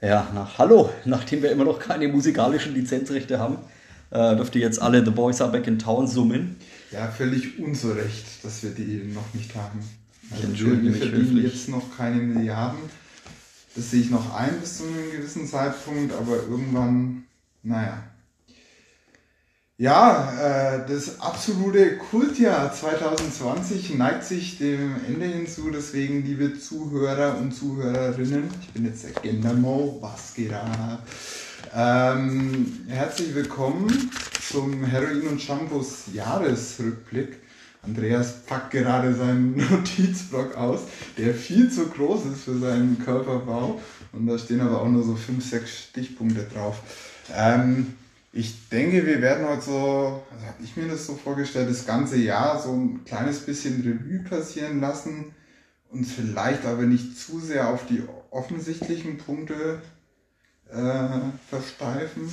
Ja, nach Hallo, nachdem wir immer noch keine musikalischen Lizenzrechte haben, äh, dürfte jetzt alle The Boys Are Back in Town summen. Ja, völlig unzurecht, dass wir die noch nicht haben. Ich entschuldige wir, mich verdienen höflich. jetzt noch keine Milliarden. Das sehe ich noch ein bis zu einem gewissen Zeitpunkt, aber irgendwann, naja. Ja, äh, das absolute Kultjahr 2020 neigt sich dem Ende hinzu, deswegen liebe Zuhörer und Zuhörerinnen, ich bin jetzt der Gendermo, was geht ab? Ähm, herzlich willkommen zum Heroin und Shampoos Jahresrückblick. Andreas packt gerade seinen Notizblock aus, der viel zu groß ist für seinen Körperbau. Und da stehen aber auch nur so fünf, sechs Stichpunkte drauf. Ähm, ich denke, wir werden heute so, also habe ich mir das so vorgestellt, das ganze Jahr so ein kleines bisschen Revue passieren lassen und vielleicht aber nicht zu sehr auf die offensichtlichen Punkte äh, versteifen.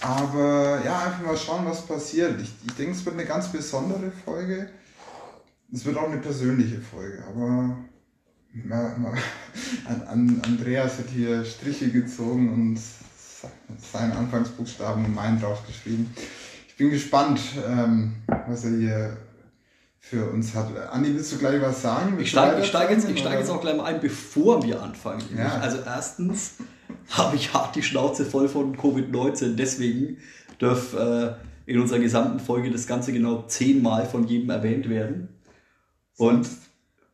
Aber ja, einfach mal schauen, was passiert. Ich, ich denke, es wird eine ganz besondere Folge. Es wird auch eine persönliche Folge, aber ma, ma, an, an Andreas hat hier Striche gezogen und seinen Anfangsbuchstaben und meinen draufgeschrieben. Ich bin gespannt, ähm, was er hier für uns hat. Andi, willst du gleich was sagen? Ich steige steig jetzt, ich steig jetzt auch gleich mal ein, bevor wir anfangen. Ja. Also erstens habe ich hart die Schnauze voll von Covid-19, deswegen darf äh, in unserer gesamten Folge das Ganze genau zehnmal von jedem erwähnt werden. Und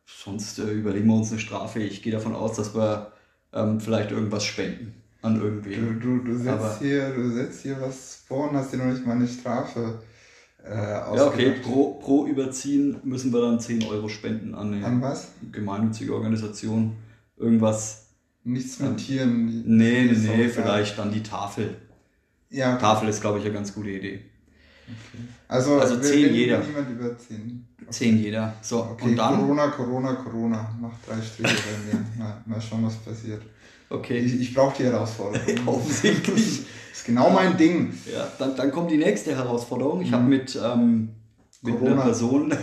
sonst äh, überlegen wir uns eine Strafe. Ich gehe davon aus, dass wir ähm, vielleicht irgendwas spenden an Du, irgendwen. du, du, setzt Aber- hier, du setzt hier was vor und hast dir noch nicht mal eine Strafe äh, Ja, okay, ausgedacht. pro, pro Überziehen müssen wir dann 10 Euro spenden an eine An was? gemeinnützige Organisation. Irgendwas. Nichts mit Tieren. die- Nee, nee, nee, vielleicht dann die Tafel. Ja, okay. Tafel ist, glaube ich, eine ganz gute Idee. Also, Also wenn- zehn jeder. Niemand über 10. Zehn jeder. So, Okay, und dann. Corona, Corona, Corona. Mach drei Striche bei mir. Mal, mal schauen, was passiert. Okay. Ich, ich brauche die Herausforderung. Offensichtlich. Das ist genau mein Ding. Ja, dann, dann kommt die nächste Herausforderung. Ich habe Mhm. mit, ähm, mit einer Person,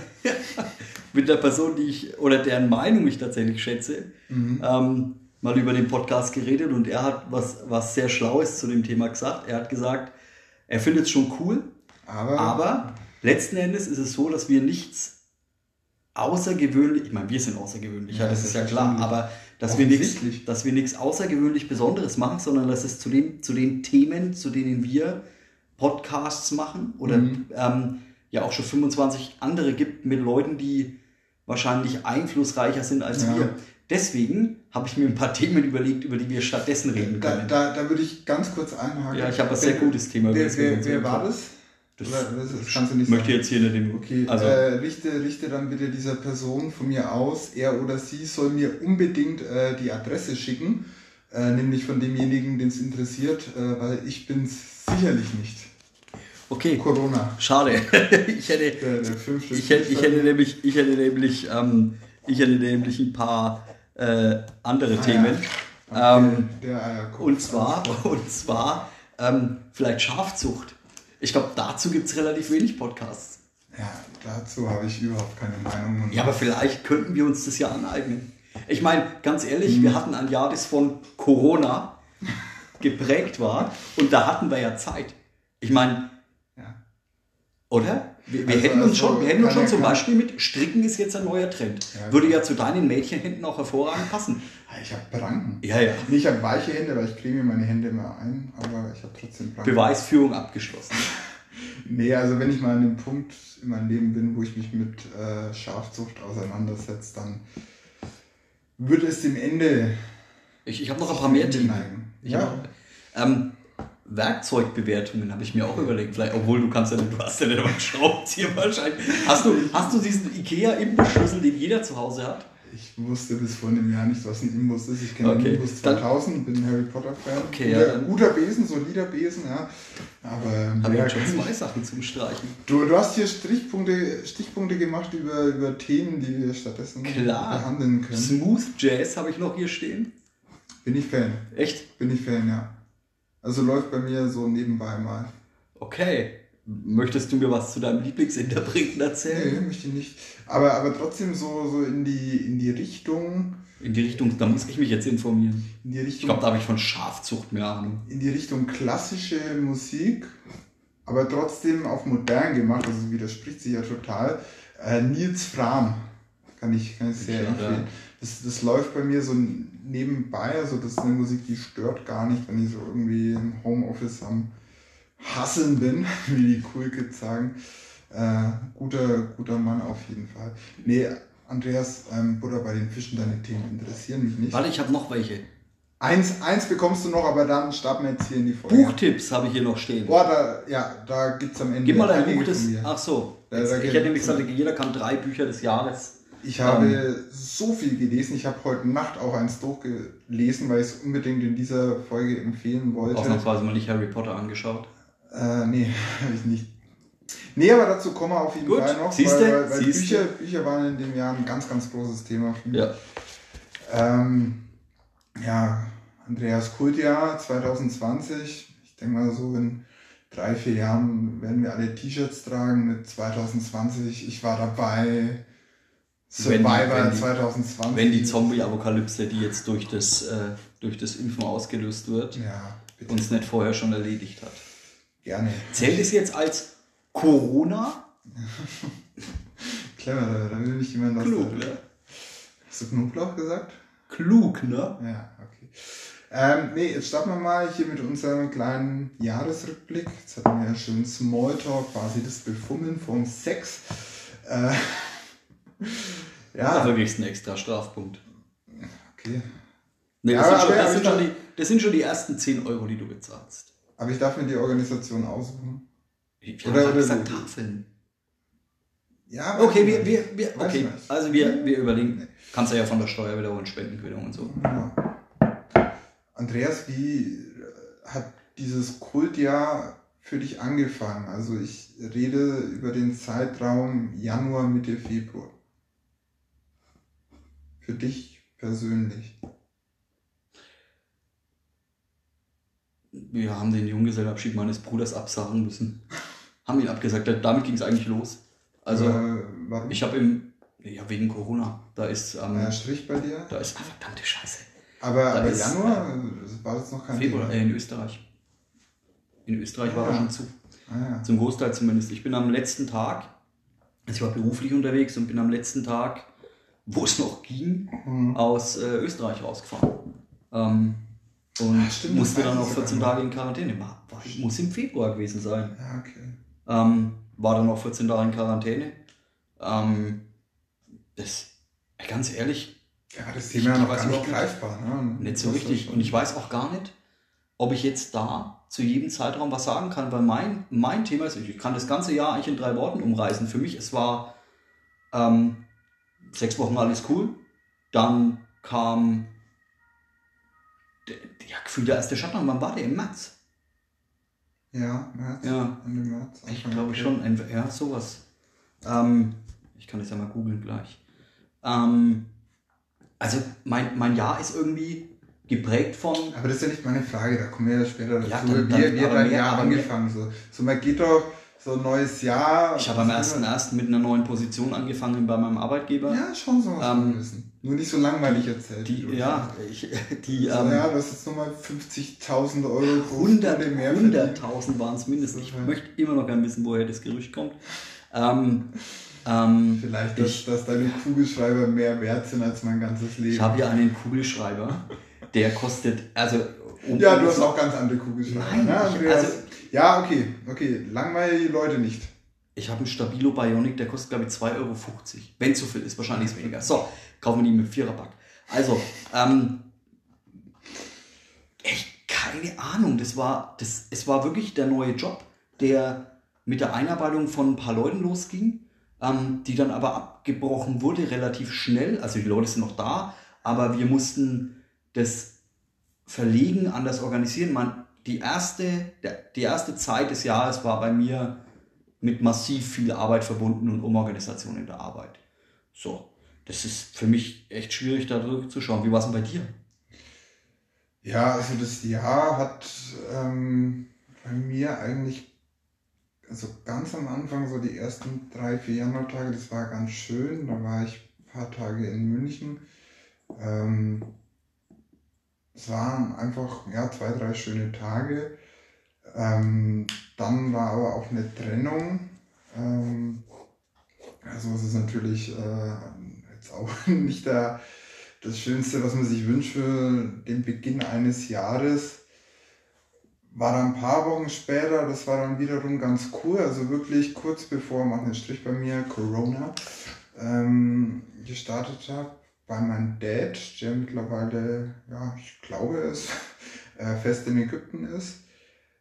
mit einer Person, die ich, oder deren Meinung ich tatsächlich schätze, Mhm. ähm, mal über den Podcast geredet und er hat was, was sehr Schlaues zu dem Thema gesagt. Er hat gesagt, er findet es schon cool, Aber, aber letzten Endes ist es so, dass wir nichts außergewöhnlich, ich meine, wir sind außergewöhnlich, ja, Ja, das ist ja klar, aber dass wir nichts, dass wir nichts außergewöhnlich Besonderes machen, sondern dass es zu den, zu den Themen, zu denen wir Podcasts machen oder Mhm. ähm, ja auch schon 25 andere gibt mit Leuten, die wahrscheinlich einflussreicher sind als Ja. wir. Deswegen habe ich mir ein paar Themen überlegt, über die wir stattdessen reden da, können. da, da würde ich ganz kurz einhaken. ja, ich habe ein sehr gutes Thema. Wer, wer, wer war das? Das, Oder das, das kannst du nicht möchte sagen. jetzt hier nicht im, Okay, also äh, richte, richte dann bitte dieser Person von mir aus, er oder sie soll mir unbedingt äh, die Adresse schicken, äh, nämlich von demjenigen, den es interessiert, äh, weil ich bin sicherlich nicht. okay, Corona. schade. ich hätte, Der, der fünfte ich hätte, ich hätte nämlich, ich hätte nämlich, ähm, ich hätte nämlich ein paar äh, andere Ah, Themen. ja. Okay, Ähm, der. Und zwar, und zwar ähm, vielleicht Schafzucht. Ich glaube, dazu gibt es relativ wenig Podcasts. Ja, dazu habe ich überhaupt keine Meinung. Ja, aber vielleicht könnten wir uns das ja aneignen. Ich meine, ganz ehrlich, Mhm. wir hatten ein Jahr, das von Corona geprägt war und da hatten wir ja Zeit. Ich meine, Ja. oder? Wir, wir Also- hätten uns also schon, wir hätten uns schon zum Beispiel mit Stricken ist jetzt ein neuer Trend. Ja, Würde ja zu deinen Mädchenhänden auch hervorragend passen. Ich habe Pranken. Ja, ja. Ich habe weiche Hände, weil ich creme meine Hände immer ein, aber ich habe trotzdem Pranken. Beweisführung abgeschlossen. Nee, also wenn ich mal an dem Punkt in meinem Leben bin, wo ich mich mit äh, Schafzucht auseinandersetze, dann wird es dem Ende Ich, ich habe noch ein paar mehr Themen. Ich Ja. hab, ähm, Werkzeugbewertungen habe ich mir auch überlegt. Vielleicht, obwohl du kannst ja nicht, du hast ja nicht mal einen Schraubenzieher wahrscheinlich. Hast du, hast du diesen Ikea-Imbusschlüssel, den jeder zu Hause hat? Ich wusste bis vor einem Jahr nicht, was ein Imbus ist. Ich kenne Okay, den Imbus dann- 2000, bin Harry Potter-Fan. Okay, ja, guter, Besen, solider Besen, ja. Aber Habe ja, ich schon zwei Sachen zum Streichen. du, du hast hier Stichpunkte, Stichpunkte gemacht über, über Themen, die wir stattdessen Klar. behandeln können. Smooth Jazz habe ich noch hier stehen. Bin ich Fan. Echt? Bin ich Fan, ja. Also läuft bei mir so nebenbei mal. Okay. Möchtest du mir was zu deinem Lieblingsinterpreten erzählen? Nee, möchte ich nicht. Aber, aber trotzdem so, so in, die, in die Richtung. In die Richtung, da muss ich mich jetzt informieren. In die Richtung, Ich glaube, da habe ich von Schafzucht mehr Ahnung. in die Richtung klassische Musik, aber trotzdem auf modern gemacht, also widerspricht sich ja total. Äh, Nils Fram kann ich, kann ich sehr Okay, empfehlen. ja. Das, das läuft bei mir so nebenbei, also das ist eine Musik, die stört gar nicht, wenn ich so irgendwie im Homeoffice am Hasseln bin, wie die Cool Kids sagen. Äh, guter, guter Mann auf jeden Fall. Nee, Andreas, ähm, Butter bei den Fischen, deine Themen interessieren mich nicht. Warte, ich habe noch welche. Eins, eins bekommst du noch, aber dann starten wir jetzt hier in die Folge. Buchtipps habe ich hier noch stehen. Boah, da, ja, da gibt's am Ende Gib mal ein einige Buch mir. Ach so. Da- da ich hätte nämlich gesagt, jeder kann drei Bücher des Jahres. Ich habe so viel gelesen. Ich habe heute Nacht auch eins durchgelesen, weil ich es unbedingt in dieser Folge empfehlen wollte. Ausnahmsweise mal nicht Harry Potter angeschaut. Äh, nee, habe ich nicht. Nee, aber dazu kommen wir auf jeden Gut, Fall noch, siehste, weil, weil, weil. Bücher, Bücher waren in dem Jahr ein ganz, ganz großes Thema für mich. Ja. Ähm, ja, Andreas Kultjahr 2020. Ich denke mal so in drei, vier Jahren werden wir alle T-Shirts tragen mit 2020. Ich war dabei. Wenn die- Survivor wenn die- 2020. Wenn die Zombie-Apokalypse, die jetzt durch das, äh, durch das Impfen ausgelöst wird, Ja, uns nicht vorher schon erledigt hat. Gerne. Zählt es jetzt als Corona? Clever, da, will nicht jemand was Klug, ne? Hast du Knoblauch gesagt? Klug, ne? Ja, okay. Ähm, nee, jetzt starten wir mal hier mit unserem kleinen Jahresrückblick. Jetzt hatten wir ja schön Smalltalk, quasi das Befummeln vom Sex. Äh, ja, Also kriegst du einen extra Strafpunkt. okay. Nee, Ja, das, sind aber- schon, das, sind schon die, das sind schon die ersten 10 Euro, die du bezahlst. Aber ich darf mir die Organisation aussuchen. Ich Oder- oder- gesagt Tafeln. Ja, Okay, wir, wir, wir, okay. also wir, wir überlegen. Kannst du ja von der Steuer wiederholen, Spendenquittung und so. Ja. Andreas, wie äh, hat dieses Kultjahr für dich angefangen? Also ich rede über den Zeitraum Januar, Mitte Februar. Für dich persönlich. Wir haben den Junggesellenabschied meines Bruders absagen müssen. Haben ihn abgesagt. Damit ging es eigentlich los. Also äh, warum? ich habe im, ja wegen Corona, da ist, ähm, äh, Strich bei dir? da ist, ah, verdammte Scheiße. Aber, da aber ist, Januar äh, war das noch kein Februar, Thema. äh, in Österreich. In Österreich war Ah. er schon zu. Ah, ja. Zum Großteil zumindest. Ich bin am letzten Tag, also ich war beruflich unterwegs und bin am letzten Tag, wo es noch ging, Hm. aus äh, Österreich rausgefahren. Ähm, und Ah, stimmt, musste dann sogar 14 noch. Tage in Quarantäne. War, war, muss im Februar gewesen sein. ja, okay. Ähm, war dann auch 14 Tage in Quarantäne. Ähm, das, ey, ganz ehrlich, Ja, das Thema ja noch weiß nicht greifbar. Ne? nicht so richtig. Und ich weiß auch gar nicht, ob ich jetzt da zu jedem Zeitraum was sagen kann, weil mein, mein Thema ist, ich kann das ganze Jahr eigentlich in drei Worten umreißen. Für mich, es war ähm, sechs Wochen alles cool. Dann kam der, ja, gefühlt der erste Shutdown. Wann war der? Im März. Ja, März. Ja. Ende März. Ich glaube April. schon, entweder- ja, sowas. Ähm, ich kann das ja mal googeln gleich. Ähm, also mein, mein Jahr ist irgendwie geprägt von, Aber das ist ja nicht meine Frage, da kommen wir ja später dazu. Ja, dann- wie, dann- mehr- Jahr aber mehr- angefangen? So, so man geht doch so ein neues Jahr. ich habe am was will man- 1.1. mit einer neuen Position angefangen bei meinem Arbeitgeber. Ja, schon so Ähm, wissen. Nur nicht so langweilig erzählt. Die, ja, das ich, die sagst. ähm, ja, hast jetzt nochmal 50.000 Euro pro 100 Stunde mehr verdient. 100.000 waren es mindestens. Ich möchte immer noch gerne wissen, woher das Gerücht kommt. Ähm, ähm, Vielleicht, dass, ich, dass deine Kugelschreiber mehr wert sind als mein ganzes Leben. ich habe ja einen Kugelschreiber, der kostet, also um, ja, du hast auch ganz andere Kugelschreiber. Nein, ne, ich- also- ja, okay, okay. Langweile die Leute nicht. Ich habe einen Stabilo Bionic, der kostet glaube ich 2,50 Euro. Wenn zu viel ist, wahrscheinlich ist weniger. So, kaufen wir die mit Viererpack. Also, ähm, echt keine Ahnung. Das war, das, es war wirklich der neue Job, der mit der Einarbeitung von ein paar Leuten losging, ähm, die dann aber abgebrochen wurde relativ schnell. Also die Leute sind noch da, aber wir mussten das verlegen, anders organisieren. Man, die, erste, die erste Zeit des Jahres war bei mir mit massiv viel Arbeit verbunden und Umorganisation in der Arbeit. So, das ist für mich echt schwierig, da zurückzuschauen. Wie war es denn bei dir? Ja, also das Jahr hat ähm, bei mir eigentlich also ganz am Anfang, so die ersten drei, vier Januartage, das war ganz schön. Da war ich ein paar Tage in München. Ähm, es waren einfach ja, zwei, drei schöne Tage. Ähm, dann war aber auch eine Trennung. Ähm, also es ist natürlich äh, jetzt auch nicht der, das Schönste, was man sich wünscht für den Beginn eines Jahres. War dann ein paar Wochen später, das war dann wiederum ganz cool, also wirklich kurz bevor, mach einen Strich bei mir, Corona, ähm, gestartet habe, bei meinem Dad, der mittlerweile, ja, ich glaube es, äh, fest in Ägypten ist.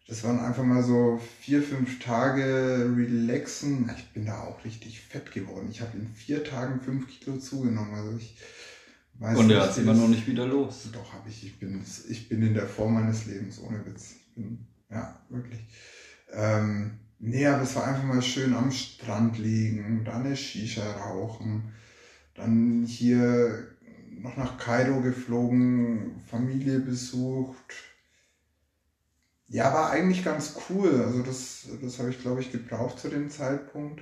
Das waren einfach mal so vier, fünf Tage relaxen. Ich bin da auch richtig fett geworden. Ich habe in vier Tagen fünf Kilo zugenommen. Also ich weiß Und er hat immer noch nicht wieder los. Doch, habe ich. Ich bin, ich bin in der Form meines Lebens, ohne Witz. Ich bin, ja, wirklich. Ähm, nee, aber es war einfach mal schön am Strand liegen, dann eine Shisha rauchen, dann hier noch nach Kairo geflogen, Familie besucht, ja, war eigentlich ganz cool. Also das, das habe ich, glaube ich, gebraucht zu dem Zeitpunkt.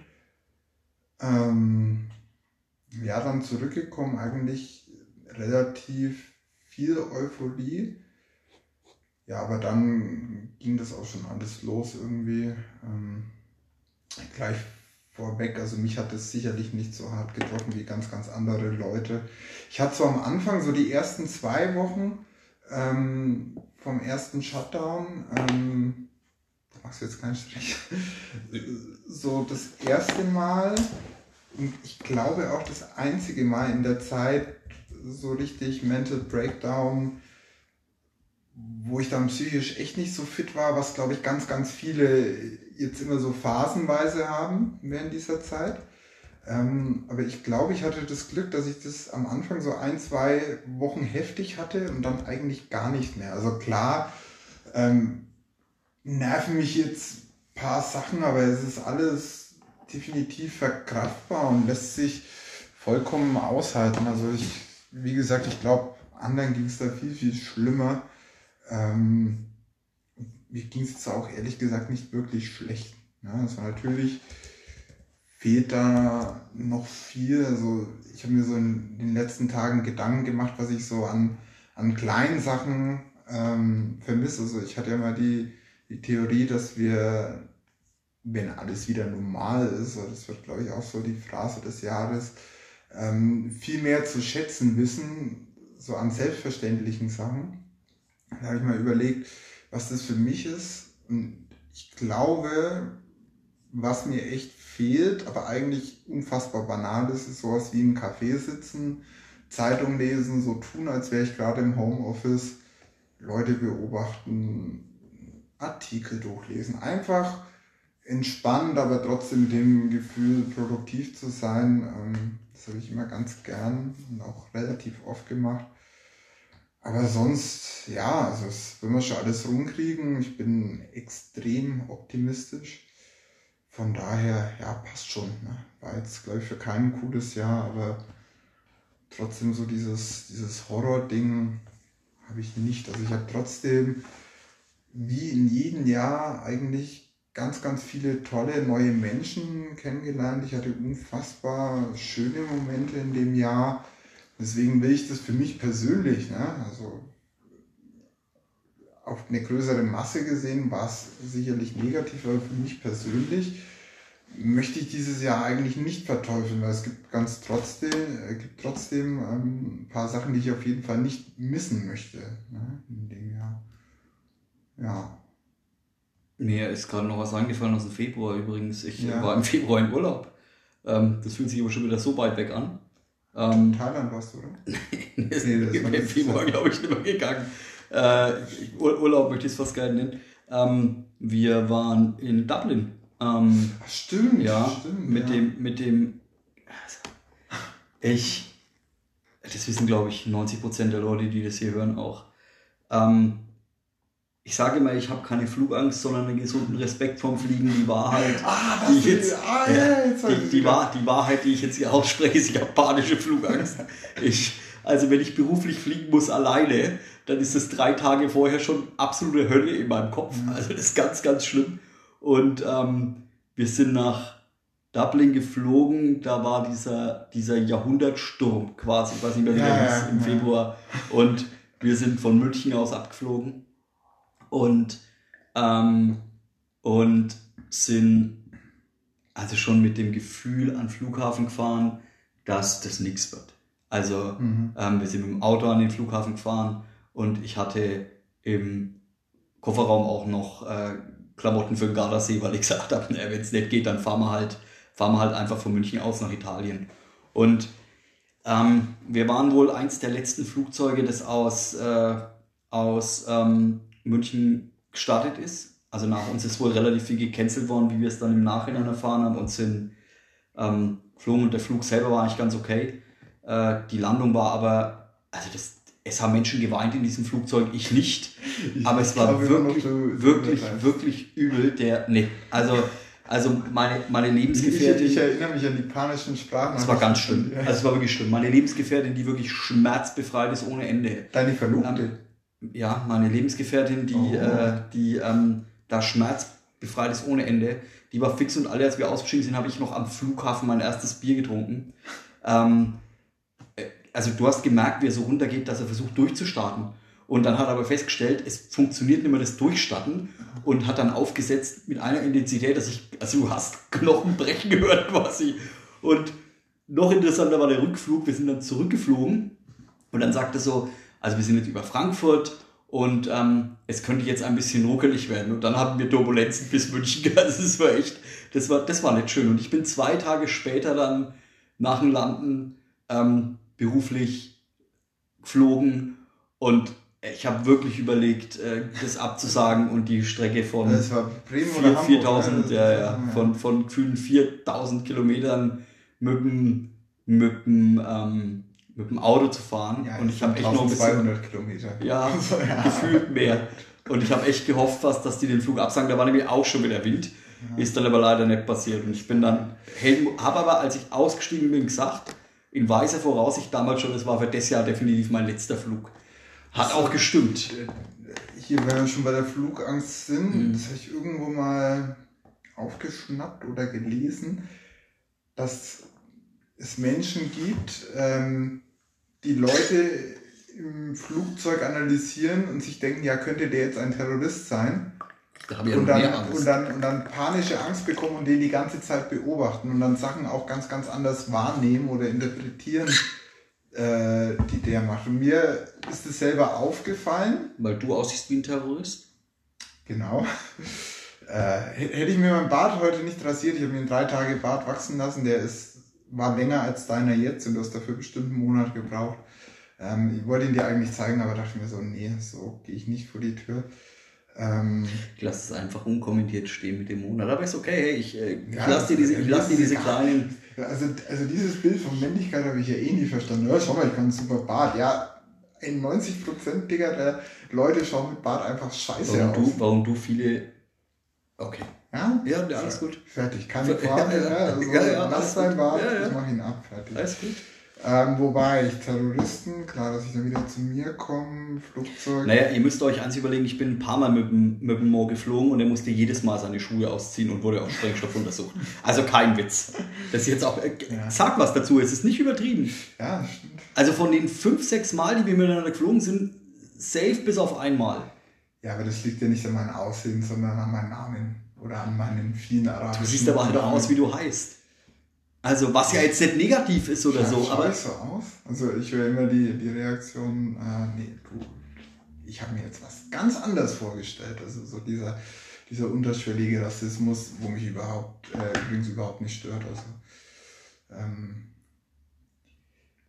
Ähm, ja, dann zurückgekommen, eigentlich relativ viel Euphorie. Ja, aber dann ging das auch schon alles los irgendwie. Ähm, gleich vorweg, also mich hat es sicherlich nicht so hart getroffen wie ganz, ganz andere Leute. Ich hatte so am Anfang, so die ersten zwei Wochen, ähm, vom ersten Shutdown, ähm, da machst du jetzt keinen Strich, so das erste Mal und ich glaube auch das einzige Mal in der Zeit so richtig Mental Breakdown, wo ich dann psychisch echt nicht so fit war, was glaube ich ganz, ganz viele jetzt immer so phasenweise haben während dieser Zeit. Ähm, aber ich glaube, ich hatte das Glück, dass ich das am Anfang so ein, zwei Wochen heftig hatte und dann eigentlich gar nicht mehr. Also klar, ähm, nerven mich jetzt ein paar Sachen, aber es ist alles definitiv verkraftbar und lässt sich vollkommen aushalten. Also ich, wie gesagt, ich glaube, anderen ging es da viel, viel schlimmer. Ähm, mir ging es auch ehrlich gesagt nicht wirklich schlecht. Ja, das war natürlich fehlt da noch viel. Also ich habe mir so in den letzten Tagen Gedanken gemacht, was ich so an, an kleinen Sachen ähm, vermisse. Also ich hatte ja mal die, die Theorie, dass wir, wenn alles wieder normal ist, das wird glaube ich auch so die Phrase des Jahres, ähm, viel mehr zu schätzen wissen, so an selbstverständlichen Sachen. Da habe ich mal überlegt, was das für mich ist. Und ich glaube, was mir echt fehlt, aber eigentlich unfassbar banal ist, ist sowas wie im Café sitzen, Zeitung lesen, so tun, als wäre ich gerade im Homeoffice, Leute beobachten, Artikel durchlesen. Einfach entspannt, aber trotzdem mit dem Gefühl, produktiv zu sein. Ähm, das habe ich immer ganz gern und auch relativ oft gemacht. Aber sonst, ja, also das will man schon alles rumkriegen. Ich bin extrem optimistisch. Von daher, ja, passt schon. Ne? War jetzt, glaube ich, für kein cooles Jahr, aber trotzdem so dieses, dieses Horror-Ding habe ich nicht. Also ich habe trotzdem, wie in jedem Jahr, eigentlich ganz, ganz viele tolle neue Menschen kennengelernt. Ich hatte unfassbar schöne Momente in dem Jahr. Deswegen will ich das für mich persönlich, ne? also auf eine größere Masse gesehen war es sicherlich negativ, aber für mich persönlich möchte ich dieses Jahr eigentlich nicht verteufeln, weil es gibt ganz trotzdem, äh, gibt trotzdem ähm, ein paar Sachen, die ich auf jeden Fall nicht missen möchte ne, in dem Jahr. Ja. Mir ist gerade noch was eingefallen aus dem Februar übrigens. Ich ja. war im Februar in Urlaub. Ähm, das fühlt sich aber schon wieder so weit weg an. Ähm, Thailand warst du, oder? nee, das nee, das im Februar, glaube ich, nicht mehr gegangen äh, Urlaub möchte ich es fast gerne nennen. Ähm, wir waren in Dublin. Ähm, Ach, stimmt, ja, stimmt. Mit ja. dem, mit dem, ich, das wissen glaube ich 90% der Leute, die das hier hören auch. Ähm, ich sage immer, ich habe keine Flugangst, sondern einen gesunden Respekt vom Fliegen. Die Wahrheit, ah, die, ich jetzt, ah, ja, jetzt die, die, Wahr, die Wahrheit, die ich jetzt hier ausspreche, ist, ich habe panische Flugangst. ich, also wenn ich beruflich fliegen muss alleine, dann ist es drei Tage vorher schon absolute Hölle in meinem Kopf. Mhm. Also das ist ganz, ganz schlimm. Und ähm, wir sind nach Dublin geflogen, da war dieser, dieser Jahrhundertsturm quasi, ich weiß nicht mehr, wie Ja, der ja, hieß, im. Februar. Und wir sind von München aus abgeflogen und, ähm, und sind also schon mit dem Gefühl an den Flughafen gefahren, dass das nichts wird. Also Mhm. ähm, wir sind mit dem Auto an den Flughafen gefahren und ich hatte im Kofferraum auch noch äh, Klamotten für den Gardasee, weil ich gesagt habe, wenn es nicht geht, dann fahren wir halt, fahren wir halt einfach von München aus nach Italien. Und ähm, wir waren wohl eins der letzten Flugzeuge, das aus, äh, aus ähm, München gestartet ist. Also nach uns ist wohl relativ viel gecancelt worden, wie wir es dann im Nachhinein erfahren haben und sind ähm, geflogen und der Flug selber war eigentlich ganz okay. Äh, die Landung war aber, also das, es haben Menschen geweint in diesem Flugzeug, ich nicht. Ich Aber es war wirklich, du wirklich, übertreibst. wirklich übel. Der, nee, also, also meine, meine Ich, Lebensgefährtin. ich erinnere mich an die panischen Sprachen. Es war ganz schlimm. Also es war wirklich schlimm. Meine Lebensgefährtin, die wirklich schmerzbefreit ist ohne Ende. Deine Verlobte. Ja, meine Lebensgefährtin, die, Oh. äh, die ähm, da schmerzbefreit ist ohne Ende, die war fix und alle, als wir ausgestiegen sind, habe ich noch am Flughafen mein erstes Bier getrunken. Ähm, äh, also du hast gemerkt, wie er so runtergeht, dass er versucht durchzustarten. Und dann hat er aber festgestellt, es funktioniert nicht mehr das Durchstarten und hat dann aufgesetzt mit einer Intensität, dass ich, also du hast Knochen brechen gehört quasi. Und noch interessanter war der Rückflug. Wir sind dann zurückgeflogen und dann sagte er so, also wir sind jetzt über Frankfurt und ähm, es könnte jetzt ein bisschen ruckelig werden. Und dann hatten wir Turbulenzen bis München. Also das war echt, das war, das war nicht schön. Und ich bin zwei Tage später dann nach dem Landen ähm, beruflich geflogen und ich habe wirklich überlegt, äh, das abzusagen und die Strecke von Das war Bremen oder 4, Hamburg. 4000, ne? ja, ja, von, von gefühlen 4000 Kilometern mit dem, mit dem, ähm, mit dem Auto zu fahren. Ja, und ich habe echt noch ein bisschen, 1200 Kilometer. ja, ja. gefühlt mehr. Und ich habe echt gehofft, fast, dass die den Flug absagen. Da war nämlich auch schon wieder Wind. Ist dann aber leider nicht passiert. Und ich bin dann, habe aber, als ich ausgestiegen bin, gesagt, in weiser Voraussicht damals schon, es war für das Jahr definitiv mein letzter Flug. Hat auch gestimmt. Hier, wenn wir schon bei der Flugangst sind, Mhm. das habe ich irgendwo mal aufgeschnappt oder gelesen, dass es Menschen gibt, ähm, die Leute im Flugzeug analysieren und sich denken, ja, könnte der jetzt ein Terrorist sein? Da habe ich und, dann, und, Angst. dann, und dann panische Angst bekommen und den die ganze Zeit beobachten und dann Sachen auch ganz, ganz anders wahrnehmen oder interpretieren, äh, die der macht. Und mir ist es selber aufgefallen, Weil du aussiehst wie ein Terrorist? genau. Äh, hätte ich mir mein Bart heute nicht rasiert, ich habe mir einen drei Tage Bart wachsen lassen, der ist, war länger als deiner jetzt und du hast dafür bestimmt einen Monat gebraucht. Ähm, ich wollte ihn dir eigentlich zeigen, aber dachte mir so, nee, so gehe ich nicht vor die Tür. Ähm, Ich lasse es einfach unkommentiert stehen mit dem Monat. Aber ist okay, hey, ich, äh, ich Ja, lasse dir diese, ich lass dir diese kleinen. Also, also dieses Bild von Männlichkeit habe ich ja eh nie verstanden. Ja, schau mal, ich kann einen super Bart. Ja, in 90% Digga, der Leute schauen mit Bart einfach scheiße Warum aus. du, warum du viele. Okay. Ja? Ja, ja, alles gut. Fertig, keine Frage. ja, Ja, also, ja, ja, lass dein gut. Bart, Ja, ja. ich mach ihn ab, fertig. Alles gut. Ähm, wobei, ich Terroristen, klar, dass ich dann wieder zu mir komme, Flugzeug. Naja, ihr müsst euch eins überlegen, ich bin ein paar Mal mit dem, mit dem Mo geflogen und er musste jedes Mal seine Schuhe ausziehen und wurde auf Sprengstoff untersucht. Also kein Witz. Das ist jetzt auch. Äh, Ja. Sag was dazu, es ist nicht übertrieben. Ja, stimmt. Also von den fünf, sechs Mal, die wir miteinander geflogen sind, safe bis auf einmal. Ja, aber das liegt ja nicht an meinem Aussehen, sondern an meinem Namen. Oder an meinen vielen arabischen Du siehst aber halt auch aus, wie du heißt. Also, was ja jetzt nicht negativ ist oder so, Schau aber. ich so aus? Also ich höre immer die, die Reaktion, äh, nee, du, ich habe mir jetzt was ganz anders vorgestellt. Also so dieser, dieser unterschwellige Rassismus, wo mich überhaupt, äh, übrigens überhaupt nicht stört. Also, ähm,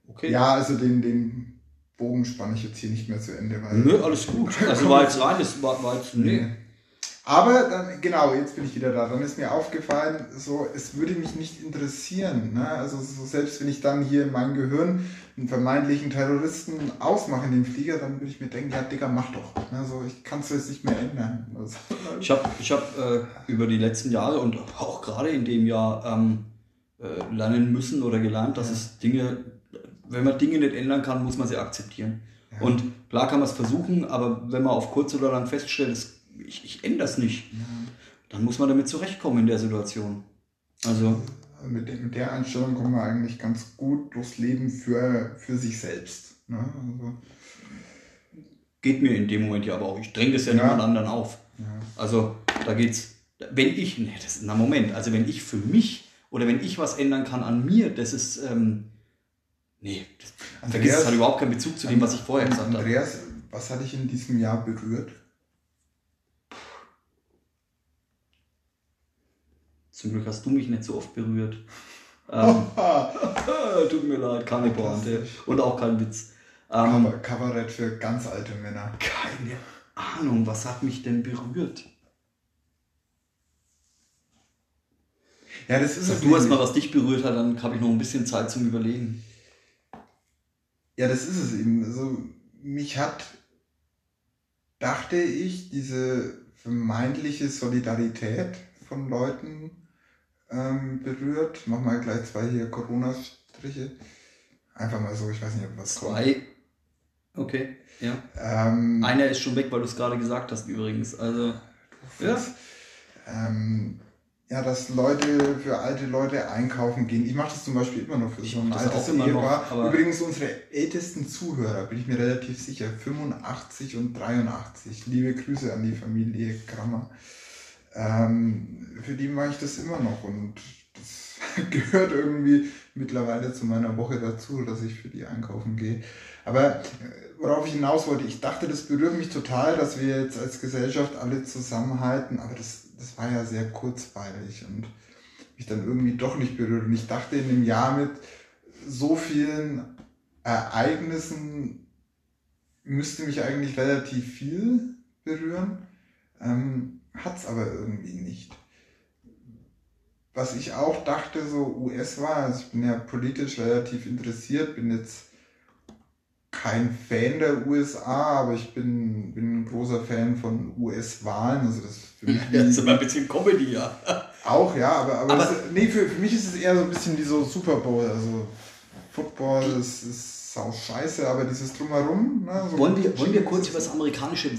Okay. ja, also den, den Bogen spanne ich jetzt hier nicht mehr zu Ende. Weil, Nö, alles gut. Also war jetzt rein, das war, war jetzt. Nee. Nee. Aber dann, genau, jetzt bin ich wieder da. Dann ist mir aufgefallen, so, es würde mich nicht interessieren. Ne? Also so, selbst wenn ich dann hier in meinem Gehirn einen vermeintlichen Terroristen ausmache in den Flieger, dann würde ich mir denken, ja Digga, mach doch. Ne? So, ich kann es jetzt nicht mehr ändern. Also, Ich habe ich hab, äh, über die letzten Jahre und auch gerade in dem Jahr ähm, äh, lernen müssen oder gelernt, dass Ja. es Dinge, wenn man Dinge nicht ändern kann, muss man sie akzeptieren. Ja. Und klar kann man es versuchen, aber wenn man auf kurz oder lang feststellt, es, ich, ich ändere es nicht, ja. dann muss man damit zurechtkommen in der Situation. Also. Mit, der- mit der Einstellung kommen wir eigentlich ganz gut durchs Leben für, für sich selbst. Ne? Also, Geht mir in dem Moment ja aber auch. Ich dränge das ja, Ja. niemand anderen auf. ja. Also da geht's, wenn ich, nee, das ist, na Moment, also wenn ich für mich oder wenn ich was ändern kann an mir, das ist, ähm, nee, das, vergiss, es hat überhaupt keinen Bezug zu dem, was ich vorher gesagt habe. Andreas, was hat dich in diesem Jahr berührt? Zum Glück hast du mich nicht so oft berührt. Ähm, tut mir leid, keine Pointe und auch kein Witz. Ähm, Cover, Kabarett für ganz alte Männer. keine Ahnung, was hat mich denn berührt? Ja, das ist Sag es. du erst mal, nämlich. was dich berührt hat, dann habe ich noch ein bisschen Zeit zum Überlegen. Ja, das ist es eben. Also, mich hat, dachte ich, diese vermeintliche Solidarität von Leuten ähm, berührt. Mach mal gleich zwei hier Corona-Striche. Einfach mal so, ich weiß nicht, ob was kommt. Zwei. Okay, ja. Ähm, Einer ist schon weg, weil du es gerade gesagt hast übrigens. Also, ja. ähm, ja, dass Leute für alte Leute einkaufen gehen. Ich mache das zum Beispiel immer noch für Ich so ein altes Ehepaar. Übrigens unsere ältesten Zuhörer, bin ich mir relativ sicher, 85 und 83. Liebe Grüße an die Familie Krammer. Ähm, für die mache ich das immer noch und das gehört irgendwie mittlerweile zu meiner Woche dazu, dass ich für die einkaufen gehe. Aber äh, worauf ich hinaus wollte, ich dachte, das berührt mich total, dass wir jetzt als Gesellschaft alle zusammenhalten, aber das, das war ja sehr kurzweilig und mich dann irgendwie doch nicht berührt. Und ich dachte in dem Jahr mit so vielen Ereignissen müsste mich eigentlich relativ viel berühren, ähm, hat's aber irgendwie nicht. Was ich auch dachte, so US war, also ich bin ja politisch relativ interessiert, bin jetzt kein Fan der USA, aber ich bin, bin ein großer Fan von US-Wahlen. Also das ist für mich das ist immer ein bisschen Comedy, ja. auch, ja, aber, aber, Aber- es, nee, für, für mich ist es eher so ein bisschen wie so Super Bowl. Also Football ist, ist sau scheiße, aber dieses Drumherum. Ne, so Wollen wir, wollen wir ist kurz es- über das amerikanische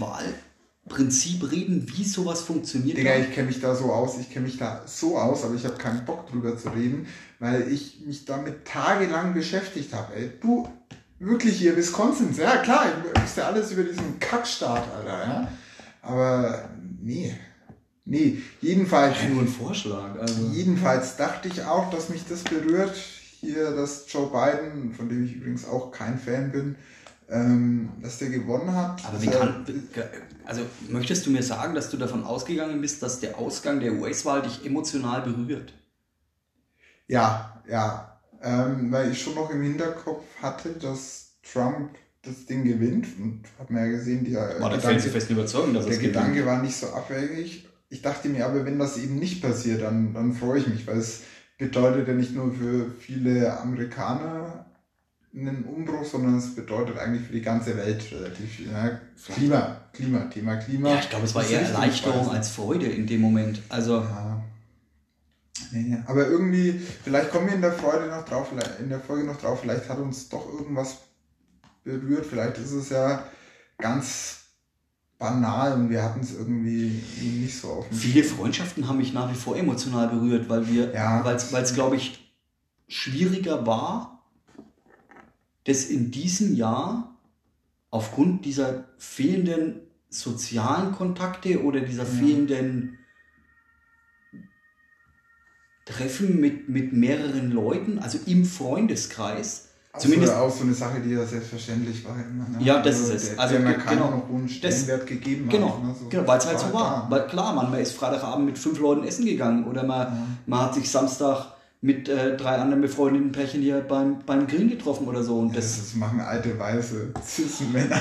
Wahlprinzip reden, wie sowas funktioniert? Digga, ich kenne mich da so aus, ich kenne mich da so aus, aber ich habe keinen Bock drüber zu reden, weil ich mich damit tagelang beschäftigt habe. Ey, du, wirklich hier, Wisconsin, ja klar, ich wusste alles über diesen Kackstaat, Alter, ja. Aber nee, nee, jedenfalls, nur ein Vorschlag. Also. jedenfalls dachte ich auch, dass mich das berührt, hier, dass Joe Biden, von dem ich übrigens auch kein Fan bin, dass der gewonnen hat. Aber wie kann, also möchtest du mir sagen, dass du davon ausgegangen bist, dass der Ausgang der US-Wahl dich emotional berührt? Ja, ja. Ähm, weil ich schon noch im Hinterkopf hatte, dass Trump das Ding gewinnt. Und habe mir ja gesehen, die, War der Gedanke, felsenfesten Überzeugung, dass der es gewinnt? Gedanke war nicht so abwegig. Ich dachte mir aber, wenn das eben nicht passiert, dann, dann freue ich mich, weil es bedeutet ja nicht nur für viele Amerikaner einen Umbruch, sondern es bedeutet eigentlich für die ganze Welt relativ viel. Ja, Klima, Klima, Thema Klima. Ja, ich glaube, es war eher Erleichterung als Freude in dem Moment. Also, Ja. Nee, nee. Aber irgendwie, vielleicht kommen wir in der Freude noch drauf, in der Folge noch drauf, vielleicht hat uns doch irgendwas berührt, vielleicht ist es ja ganz banal und wir hatten es irgendwie nicht so auf viele Freundschaften haben mich nach wie vor emotional berührt, weil wir, Ja. weil es, glaube ich, schwieriger war, das in diesem Jahr aufgrund dieser fehlenden sozialen Kontakte oder dieser fehlenden Treffen mit, mit mehreren Leuten, also im Freundeskreis, Also zumindest auch so eine Sache, die ja selbstverständlich war. Ne? Ja, das ist es. Der, Also, der keinen genau. noch hohen Stellenwert gegeben Genau, hat. Ne? So, genau weil es halt so war. Weil klar, man, man ist Freitagabend mit fünf Leuten essen gegangen oder man, man hat sich Samstag mit äh, drei anderen befreundeten Pärchen hier beim, beim Grillen getroffen oder so. Und Das, das, das machen alte weiße Cis-Männer,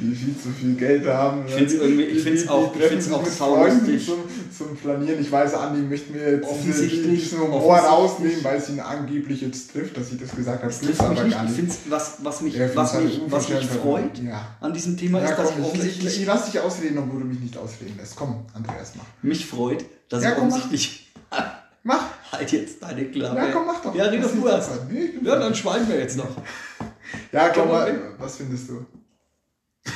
die viel zu viel Geld haben. Ich irgendwie- ich find's die auch- ich find's auch saulustig. Zum, zum Flanieren. Ich weiß, Andi möchte mir jetzt Offensichtlich- diese- diesen Humor offensichtlich- rausnehmen, weil es ihn angeblich jetzt trifft, dass ich das gesagt habe. das trifft mich aber nicht. gar Ich nicht. find's, was, was mich, Ja, ich was mich, halt was mich freut Ja. an diesem Thema Ja, ist, dass komm, ich ich, ich, offensichtlich ich lass dich ausreden, obwohl du mich nicht ausreden lässt. Komm, Andreas, mach. mich freut, dass Ja, ich komm, mach. halt jetzt deine Klappe. Ja, komm, mach doch. Ja, red Das doch ist du erst. Nee, Ja, dann schweigen wir jetzt noch. Ja, komm Komm, mal, was findest du?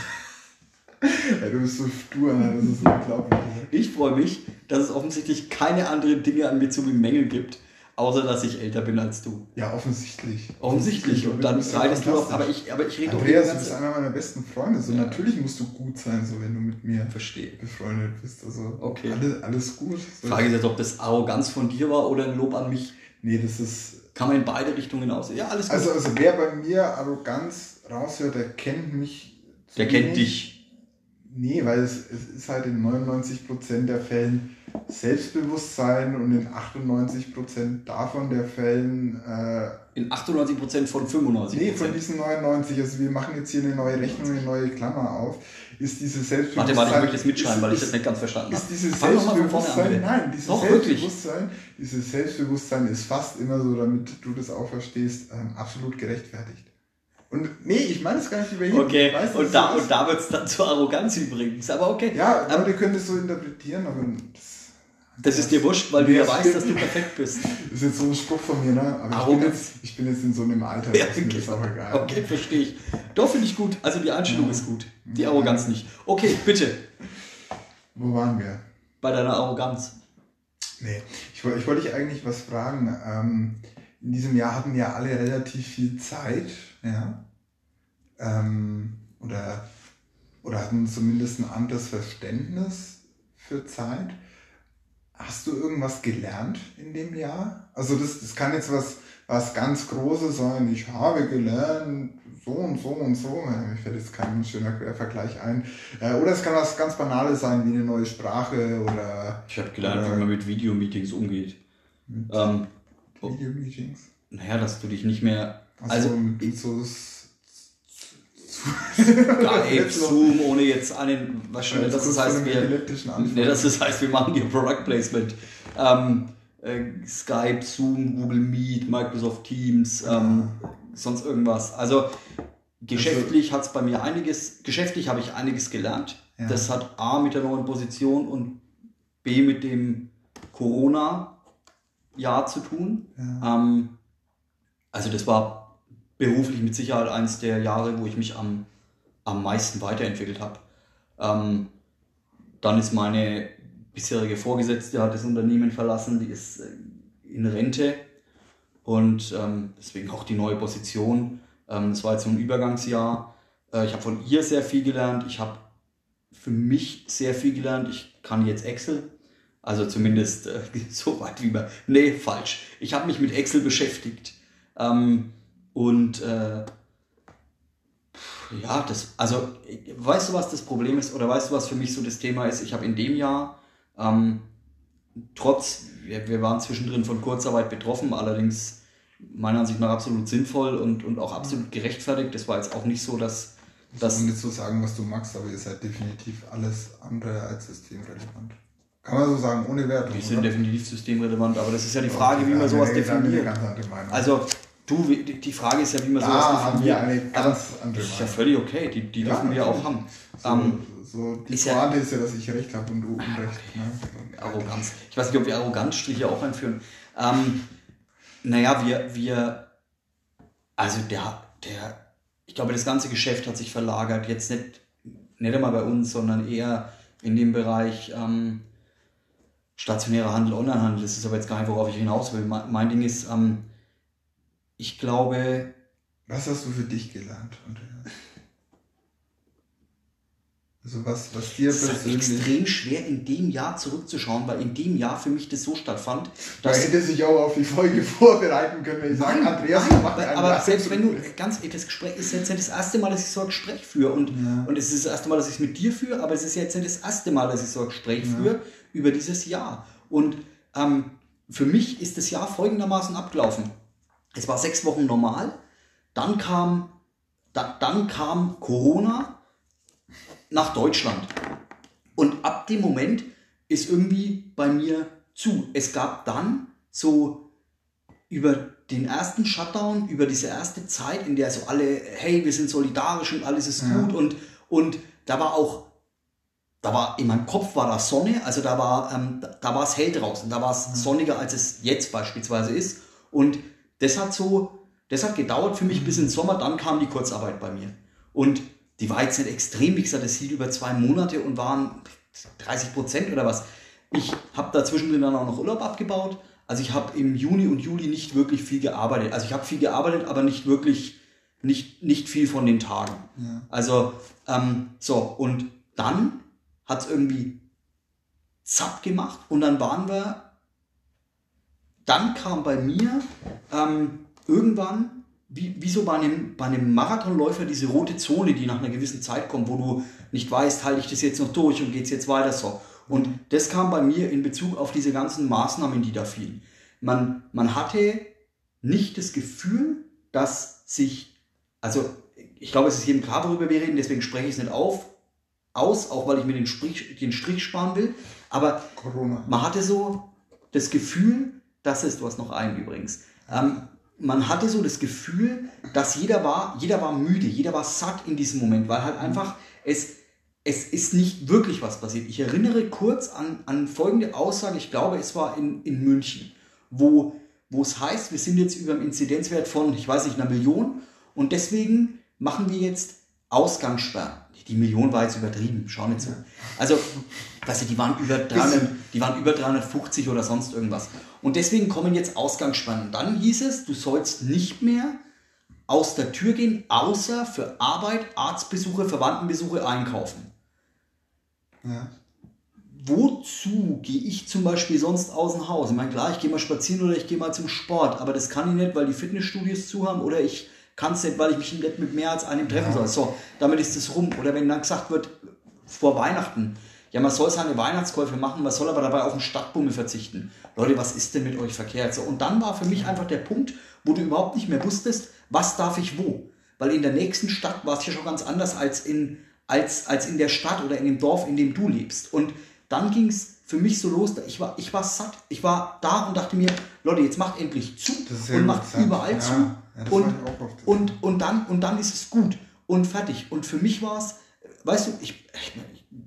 ja, du bist so stur, das ist unglaublich. Ich freue mich, dass es offensichtlich keine anderen Dinge an mir zu bemängeln gibt, außer dass ich älter bin als du. Ja, offensichtlich. Offensichtlich. Und dann reitest du auf, aber ich, aber ich rede doch Andreas, du bist einer meiner besten Freunde. So, natürlich musst du gut sein, so wenn du mit mir Verstehe. befreundet bist. Also Okay. alles, alles gut. So, Die Frage ist jetzt, ob das Arroganz von dir war oder ein Lob an mich. nee, das ist. Kann man in beide Richtungen aussehen. Ja, alles gut. Also, also wer bei mir Arroganz raushört, der kennt mich. Der kennt dich. Nee, weil es, es ist halt in 99% der Fällen Selbstbewusstsein und in 98% davon der Fällen, äh, In 98% von 95%. nee, von diesen 99, also wir machen jetzt hier eine neue Rechnung, eine neue Klammer auf, ist dieses Selbstbewusstsein. Warte, warte, ich möchte das mitschreiben, ist, weil ich ist, das nicht ganz verstanden ist habe. dieses Fang mal an, Selbstbewusstsein, bitte. nein, dieses Doch, wirklich. Selbstbewusstsein, dieses Selbstbewusstsein ist fast immer so, damit du das auch verstehst, ähm, absolut gerechtfertigt. Und nee, ich meine es gar nicht über ihn. Okay, weiß, und da, so ist. und da wird es dann zur Arroganz übrigens. Aber okay. Ja, Ähm, Leute können das so interpretieren, aber das, das ist dir wurscht, weil du ja Ja, weißt, dass du perfekt bist. ist jetzt so ein Spruch von mir, ne? Aber ich bin, jetzt, ich bin jetzt in so einem Alter, Ja, da ist mir okay. das auch egal. Okay, verstehe ich. Doch, finde ich gut. Also die Einstellung ist gut. Die Arroganz nicht. Okay, bitte. Wo waren wir? Bei deiner Arroganz. Nee, ich, ich wollte dich eigentlich was fragen. Ähm, in diesem Jahr hatten ja alle relativ viel Zeit, ja. Ähm, oder, oder hatten zumindest ein anderes Verständnis für Zeit. Hast du irgendwas gelernt in dem Jahr? Also das, das kann jetzt was, was ganz Großes sein. Ich habe gelernt, so und so und so. Mir fällt jetzt kein schöner Quervergleich ein. Äh, Oder es kann was ganz Banales sein, wie eine neue Sprache oder Ich habe gelernt, wie man mit Videomeetings umgeht. Ähm, Video-Meetings. naja, dass du dich nicht mehr. Also, Also, mit so Skype, Zoom, ohne jetzt einen. Was schon, das heißt, wir. Nee, das heißt, wir machen hier Product Placement. Ähm, äh, Skype, Zoom, Google Meet, Microsoft Teams, ähm, sonst irgendwas. Also geschäftlich hat es bei mir einiges, geschäftlich habe ich einiges gelernt. Ja. Das hat A mit der neuen Position und B mit dem Corona-Jahr zu tun. Ja. Ähm, also das war beruflich mit Sicherheit eines der Jahre, wo ich mich am, am meisten weiterentwickelt habe. Ähm, dann ist meine bisherige Vorgesetzte, hat das Unternehmen verlassen, die ist äh, in Rente und ähm, deswegen auch die neue Position. Ähm, das war jetzt so ein Übergangsjahr. Äh, ich habe von ihr sehr viel gelernt. Ich habe für mich sehr viel gelernt. Ich kann jetzt Excel. Also zumindest äh, so weit wie man. Nee, falsch. Ich habe mich mit Excel beschäftigt. Ähm, und äh, ja, das, also, weißt du, was das Problem ist? Oder weißt du, was für mich so das Thema ist? Ich habe in dem Jahr, ähm, trotz, wir, wir waren zwischendrin von Kurzarbeit betroffen, allerdings meiner Ansicht nach absolut sinnvoll und, und auch absolut gerechtfertigt. Das war jetzt auch nicht so, dass, Das dass nicht so sagen, was du magst, aber ihr seid definitiv alles andere als systemrelevant. Kann man so sagen, ohne Wertung. wir sind oder? definitiv systemrelevant, aber das ist ja die Frage, wie man sowas definiert. Also, du, die Frage ist ja, wie man Da sowas haben wir definiert. eine ganz andere das ist ja völlig okay, die, die Ja, dürfen wir ja auch haben. So, Ähm, so die ist ja- Pointe ist ja, dass ich recht habe und du Unrecht. Ne? Arroganz. Ich weiß nicht, ob wir Arroganzstriche auch einführen. Ähm, naja, wir, wir, also der, der, ich glaube, das ganze Geschäft hat sich verlagert, jetzt nicht, nicht einmal bei uns, sondern eher in dem Bereich ähm, stationärer Handel, Onlinehandel. Das ist aber jetzt gar nicht, worauf ich hinaus will. Mein, mein Ding ist, ähm, ich glaube, Was hast du für dich gelernt? Also was, was dir es ist halt persönlich... extrem schwer, in dem Jahr zurückzuschauen, weil in dem Jahr für mich das so stattfand, dass hätte sich auch auf die Folge vorbereiten können, wenn ich sage, Andreas, nein, mach einen aber Lachen. selbst wenn du ganz das Gespräch ist jetzt nicht das erste Mal, dass ich so ein Gespräch führe und, Ja. und es ist das erste Mal, dass ich es mit dir führe, aber es ist jetzt nicht das erste Mal, dass ich so ein Gespräch führe über dieses Jahr. Und ähm, für mich ist das Jahr folgendermaßen abgelaufen. Es war sechs Wochen normal, dann kam, da, dann kam Corona nach Deutschland. Und ab dem Moment ist irgendwie bei mir zu. Es gab dann so über den ersten Shutdown, über diese erste Zeit, in der so alle, hey, wir sind solidarisch und alles ist Ja. gut und, und da war auch, da war, in meinem Kopf war da Sonne, also da war, ähm, da, da war es hell draußen, da war es sonniger, als es jetzt beispielsweise ist und das hat so, das hat gedauert für mich bis in den Sommer, dann kam die Kurzarbeit bei mir und die war jetzt nicht extrem, wie gesagt, das hielt über zwei Monate und waren 30 Prozent oder was. Ich habe da zwischendrin dann auch noch Urlaub abgebaut. Also ich habe im Juni und Juli nicht wirklich viel gearbeitet. Also ich habe viel gearbeitet, aber nicht wirklich, nicht, nicht viel von den Tagen. Ja. Also ähm, so, und dann hat es irgendwie zapp gemacht und dann waren wir, dann kam bei mir ähm, irgendwann, wie, wie so bei einem, bei einem Marathonläufer, diese rote Zone, die nach einer gewissen Zeit kommt, wo du nicht weißt, halte ich das jetzt noch durch und geht es jetzt weiter so. Und das kam bei mir in Bezug auf diese ganzen Maßnahmen, die da fielen. Man, man hatte nicht das Gefühl, dass sich, also ich glaube, es ist jedem klar, worüber wir reden, deswegen spreche ich es nicht auf, aus, auch weil ich mir den Strich, den Strich sparen will. Aber Corona. man hatte so das Gefühl, dass es, du hast noch einen übrigens, ähm, man hatte so das Gefühl, dass jeder war, jeder war müde, jeder war satt in diesem Moment, weil halt einfach es, es ist nicht wirklich was passiert. Ich erinnere kurz an, an folgende Aussage, ich glaube, es war in, in München, wo, wo es heißt, wir sind jetzt über dem Inzidenzwert von, ich weiß nicht, einer Million und deswegen machen wir jetzt Ausgangssperren die Million war jetzt übertrieben, schau nicht so. Also, weißt du, die waren über 300, die waren über 350 oder sonst irgendwas. Und deswegen kommen jetzt Ausgangsspannen. Dann hieß es, du sollst nicht mehr aus der Tür gehen, außer für Arbeit, Arztbesuche, Verwandtenbesuche einkaufen. Ja. Wozu gehe ich zum Beispiel sonst aus dem Haus? Ich meine, klar, ich gehe mal spazieren oder ich gehe mal zum Sport, aber das kann ich nicht, weil die Fitnessstudios zu haben oder ich kannst nicht, weil ich mich nicht mit mehr als einem treffen ja. soll. So, damit ist es rum. Oder wenn dann gesagt wird, vor Weihnachten, ja, man soll seine Weihnachtskäufe machen, man soll aber dabei auf den Stadtbummel verzichten. Leute, was ist denn mit euch verkehrt? So, und dann war für mich einfach der Punkt, wo du überhaupt nicht mehr wusstest, was darf ich wo. Weil in der nächsten Stadt war es ja schon ganz anders als in, als, als in der Stadt oder in dem Dorf, in dem du lebst. Und dann ging es für mich so los, ich war, ich war satt. Ich war da und dachte mir, Leute, jetzt macht endlich zu und macht überall ja. zu und, und, und, dann, und dann ist es gut und fertig. Und für mich war es, weißt du, ich,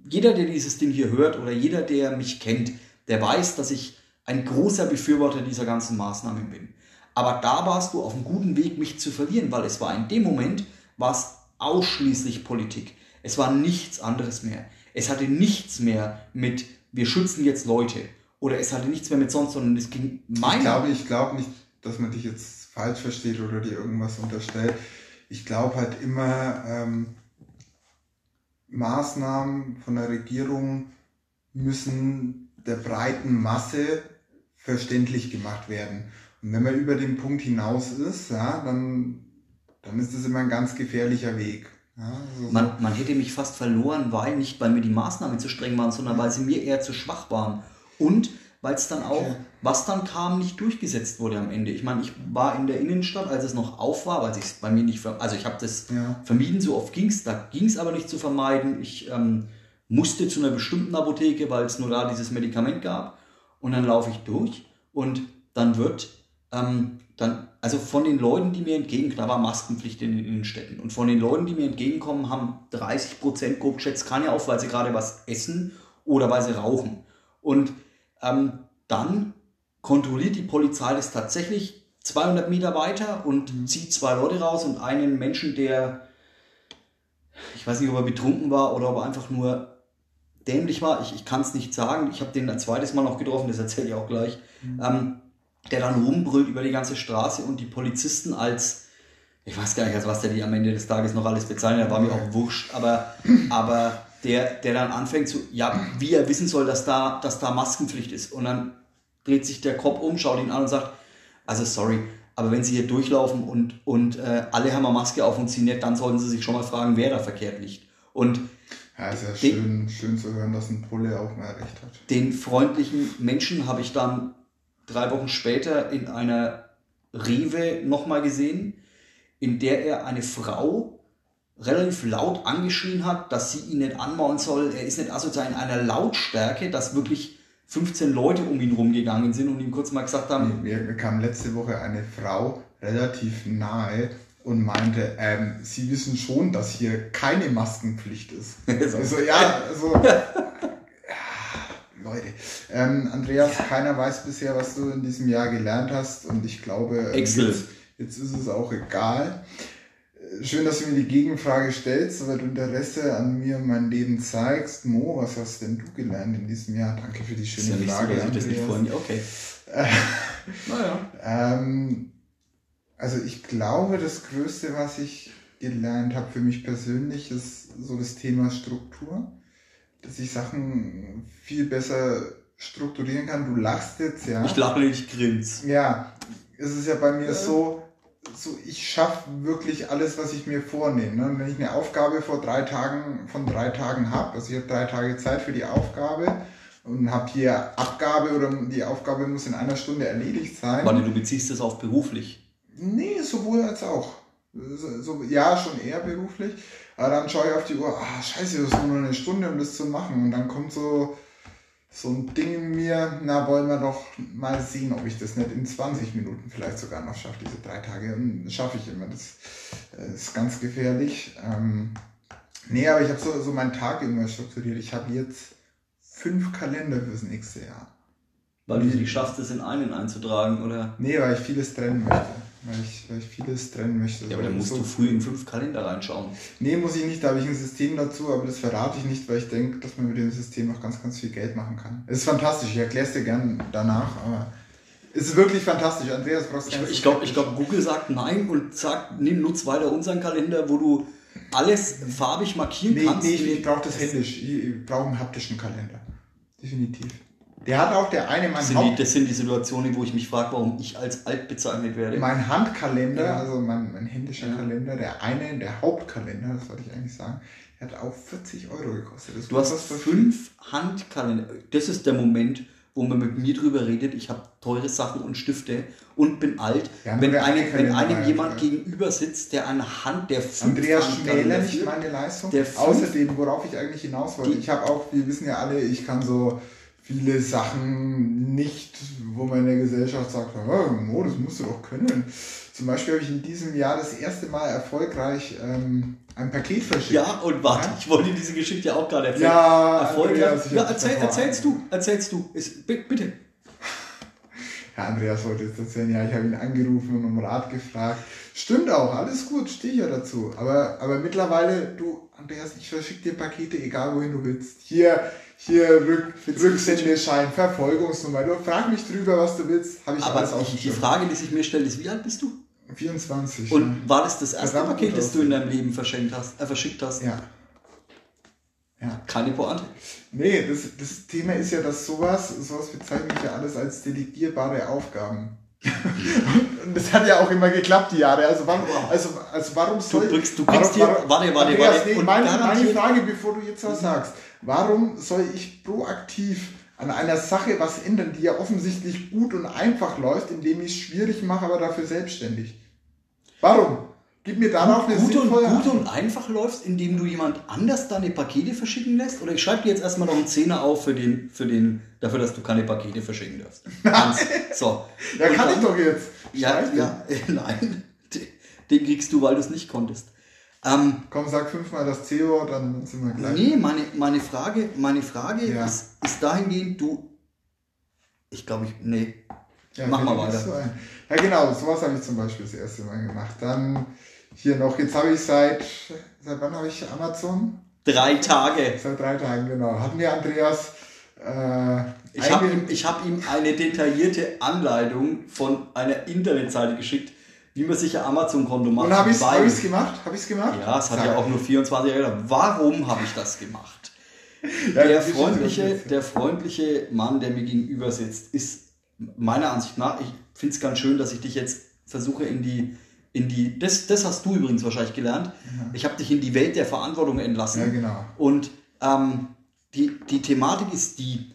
jeder, der dieses Ding hier hört oder jeder, der mich kennt, der weiß, dass ich ein großer Befürworter dieser ganzen Maßnahmen bin. Aber da warst du auf einem guten Weg, mich zu verlieren, weil es war in dem Moment, war es ausschließlich Politik. Es war nichts anderes mehr. Es hatte nichts mehr mit, wir schützen jetzt Leute. Oder es hatte nichts mehr mit sonst, sondern es ging meiner. Ich glaube, ich glaube nicht, dass man dich jetzt falsch versteht oder dir irgendwas unterstellt. Ich glaube halt immer, ähm, Maßnahmen von der Regierung müssen der breiten Masse verständlich gemacht werden. Und wenn man über den Punkt hinaus ist, ja, dann, dann ist das immer ein ganz gefährlicher Weg. Ja, also man, man hätte mich fast verloren, weil nicht, weil mir die Maßnahmen zu streng waren, sondern weil sie mir eher zu schwach waren. Und weil es dann auch, was dann kam, nicht durchgesetzt wurde am Ende. Ich meine, ich war in der Innenstadt, als es noch auf war, weil es bei mir nicht, also ich habe das ja. vermieden, so oft ging es, da ging es aber nicht zu vermeiden. Ich ähm, musste zu einer bestimmten Apotheke, weil es nur da dieses Medikament gab und dann laufe ich durch und dann wird ähm, dann, also von den Leuten, die mir entgegenkommen, da war Maskenpflicht in den Innenstädten und von den Leuten, die mir entgegenkommen, haben 30 Prozent grob geschätzt, kann ja auf, weil sie gerade was essen oder weil sie rauchen. Und ähm, dann kontrolliert die Polizei das tatsächlich 200 Meter weiter und mhm. zieht zwei Leute raus und einen Menschen, der, ich weiß nicht, ob er betrunken war oder ob er einfach nur dämlich war, ich, ich kann es nicht sagen, ich habe den ein zweites Mal noch getroffen, das erzähle ich auch gleich, mhm. ähm, der dann rumbrüllt über die ganze Straße und die Polizisten als, ich weiß gar nicht, als was der die am Ende des Tages noch alles bezahlen, der war mir auch wurscht, aber, aber der, der dann anfängt zu, ja, wie er wissen soll, dass da, dass da Maskenpflicht ist. Und dann dreht sich der Kopf um, schaut ihn an und sagt, also sorry, aber wenn Sie hier durchlaufen und, und äh, alle haben eine Maske auf und ziehen nicht, dann sollten Sie sich schon mal fragen, wer da verkehrt liegt. Und ja, ist ja den, schön, schön zu hören, dass ein Pulle auch mal recht hat. Den freundlichen Menschen habe ich dann drei Wochen später in einer Rewe nochmal gesehen, in der er eine Frau relativ laut angeschrien hat, dass sie ihn nicht anmauen soll. Er ist nicht asozial in einer Lautstärke, dass wirklich 15 Leute um ihn rumgegangen sind und ihm kurz mal gesagt haben. Mir, mir kam letzte Woche eine Frau relativ nahe und meinte, ähm, sie wissen schon, dass hier keine Maskenpflicht ist. so. Also ja, also Leute. Ähm, Andreas, ja. keiner weiß bisher, was du in diesem Jahr gelernt hast und ich glaube, Excel. Jetzt, jetzt ist es auch egal schön, dass du mir die Gegenfrage stellst, weil du Interesse an mir und mein Leben zeigst. Mo, was hast denn du gelernt in diesem Jahr? Danke für die schöne ist ja Frage. Nicht so, dass ich das nicht vorhin, okay. naja. Ähm, also ich glaube, das Größte, was ich gelernt habe für mich persönlich, ist so das Thema Struktur. Dass ich Sachen viel besser strukturieren kann. Du lachst jetzt, ja. Ich lache nicht, ich grins. Ja, es ist ja bei mir äh. so, so, ich schaffe wirklich alles, was ich mir vornehme. Ne? Wenn ich eine Aufgabe vor drei Tagen, von drei Tagen habe, also ich habe drei Tage Zeit für die Aufgabe und habe hier Abgabe oder die Aufgabe muss in einer Stunde erledigt sein. Warte, du beziehst das auf beruflich? Nee, sowohl als auch. So, so, ja, schon eher beruflich. Aber dann schaue ich auf die Uhr, ah, scheiße, das ist nur eine Stunde, um das zu machen. Und dann kommt so, so ein Ding in mir, na, wollen wir doch mal sehen, ob ich das nicht in 20 Minuten vielleicht sogar noch schaffe, diese drei Tage. Schaffe ich immer. Das, das ist ganz gefährlich. Ähm, nee, aber ich habe so, so meinen Tag immer strukturiert. Ich habe jetzt fünf Kalender fürs nächste Jahr. Weil du es nicht schaffst, es in einen einzutragen, oder? Nee, weil ich vieles trennen möchte weil ich, weil ich vieles trennen möchte. Ja, aber dann musst so. du früh in fünf Kalender reinschauen. Nee, muss ich nicht, da habe ich ein System dazu, aber das verrate ich nicht, weil ich denke, dass man mit dem System noch ganz, ganz viel Geld machen kann. Es ist fantastisch, ich erkläre es dir gern danach, aber es ist wirklich fantastisch. Andreas, brauchst du Ich, ich glaube, glaub, Google sagt nein und sagt, nimm, nutz weiter unseren Kalender, wo du alles farbig markieren nee, kannst. Nee, ich, ich brauche das händisch. Ich brauche einen haptischen Kalender. Definitiv. Der hat auch der eine mein das sind, die, das sind die Situationen, wo ich mich frage, warum ich als alt bezeichnet werde. Mein Handkalender, ja. also mein, mein händischer ja. Kalender, der eine, der Hauptkalender, das wollte ich eigentlich sagen, der hat auch 40 Euro gekostet. Das du hast fünf Handkalender. Das ist der Moment, wo man mit mir drüber redet, ich habe teure Sachen und Stifte und bin alt. Ja, wenn, eine, wenn einem jemand ja. gegenüber sitzt, der eine Hand, der fünf Andreas schmäler nicht meine Leistung. Außerdem, worauf ich eigentlich hinaus wollte, ich habe auch, wir wissen ja alle, ich kann so viele Sachen nicht, wo man in der Gesellschaft sagt, oh, das musst du doch können. Zum Beispiel habe ich in diesem Jahr das erste Mal erfolgreich ähm, ein Paket verschickt. Ja, und warte, ja? ich wollte diese Geschichte auch gerade erzählen. Ja, erfolgreich. Ja, erzähl, erzählst du, erzählst du. Ist, bitte. Herr Andreas wollte jetzt erzählen, ja, ich habe ihn angerufen und um Rat gefragt. Stimmt auch, alles gut, stehe ich ja dazu. Aber, aber mittlerweile, du, Andreas, ich verschicke dir Pakete, egal wohin du willst. Hier, hier Rück, Rücksendeschein, Verfolgungsnummer. Du frag mich drüber, was du willst. Habe ich Aber alles die, die Frage, die sich mir stellt, ist, wie alt bist du? 24. Und ja. war das das erste Verdammt Paket, das du in deinem Leben verschenkt hast, äh, verschickt hast? Ja. ja. Keine Pointe. Nee, das, das Thema ist ja, dass sowas, sowas bezeichne ich ja alles als delegierbare Aufgaben. Und das hat ja auch immer geklappt, die Jahre. Also warum, also, also warum soll... Du, drückst, du kriegst hier... Warte, warte, Andreas, warte. Nee, meine, meine Frage, bevor du jetzt was sagst. Warum soll ich proaktiv an einer Sache was ändern, die ja offensichtlich gut und einfach läuft, indem ich es schwierig mache, aber dafür selbstständig? Warum? Gib mir darauf eine gut und, gut und einfach läufst, indem du jemand anders deine Pakete verschicken lässt? Oder ich schreibe dir jetzt erstmal noch einen Zehner auf für den, für den, dafür, dass du keine Pakete verschicken darfst. Ganz, so. ja, und kann dann, ich doch jetzt. Ja, ja, nein. Den kriegst du, weil du es nicht konntest. Ähm, Komm, sag fünfmal das C-Wort, dann sind wir gleich. Nee, meine, meine Frage, meine Frage ja. ist, ist dahingehend, du. Ich glaube, ich. Nee. Ja, Mach mal weiter. So ja, genau, sowas habe ich zum Beispiel das erste Mal gemacht. Dann hier noch, jetzt habe ich seit. Seit wann habe ich Amazon? Drei Tage. Seit drei Tagen, genau. Hat mir Andreas. Äh, ich habe ihm, hab ihm eine detaillierte Anleitung von einer Internetseite geschickt, wie man sich ein Amazon-Konto macht. Und habe ich es gemacht? Habe ich gemacht? Ja, es hat Sag. ja auch nur 24 Jahre gedauert. Warum habe ich das gemacht? ja, der, freundliche, der freundliche Mann, der mir gegenüber sitzt, ist meiner Ansicht nach, ich finde es ganz schön, dass ich dich jetzt versuche in die, in die, das, das hast du übrigens wahrscheinlich gelernt. Ja. Ich habe dich in die Welt der Verantwortung entlassen. Ja, genau. Und ähm, die, die Thematik ist die,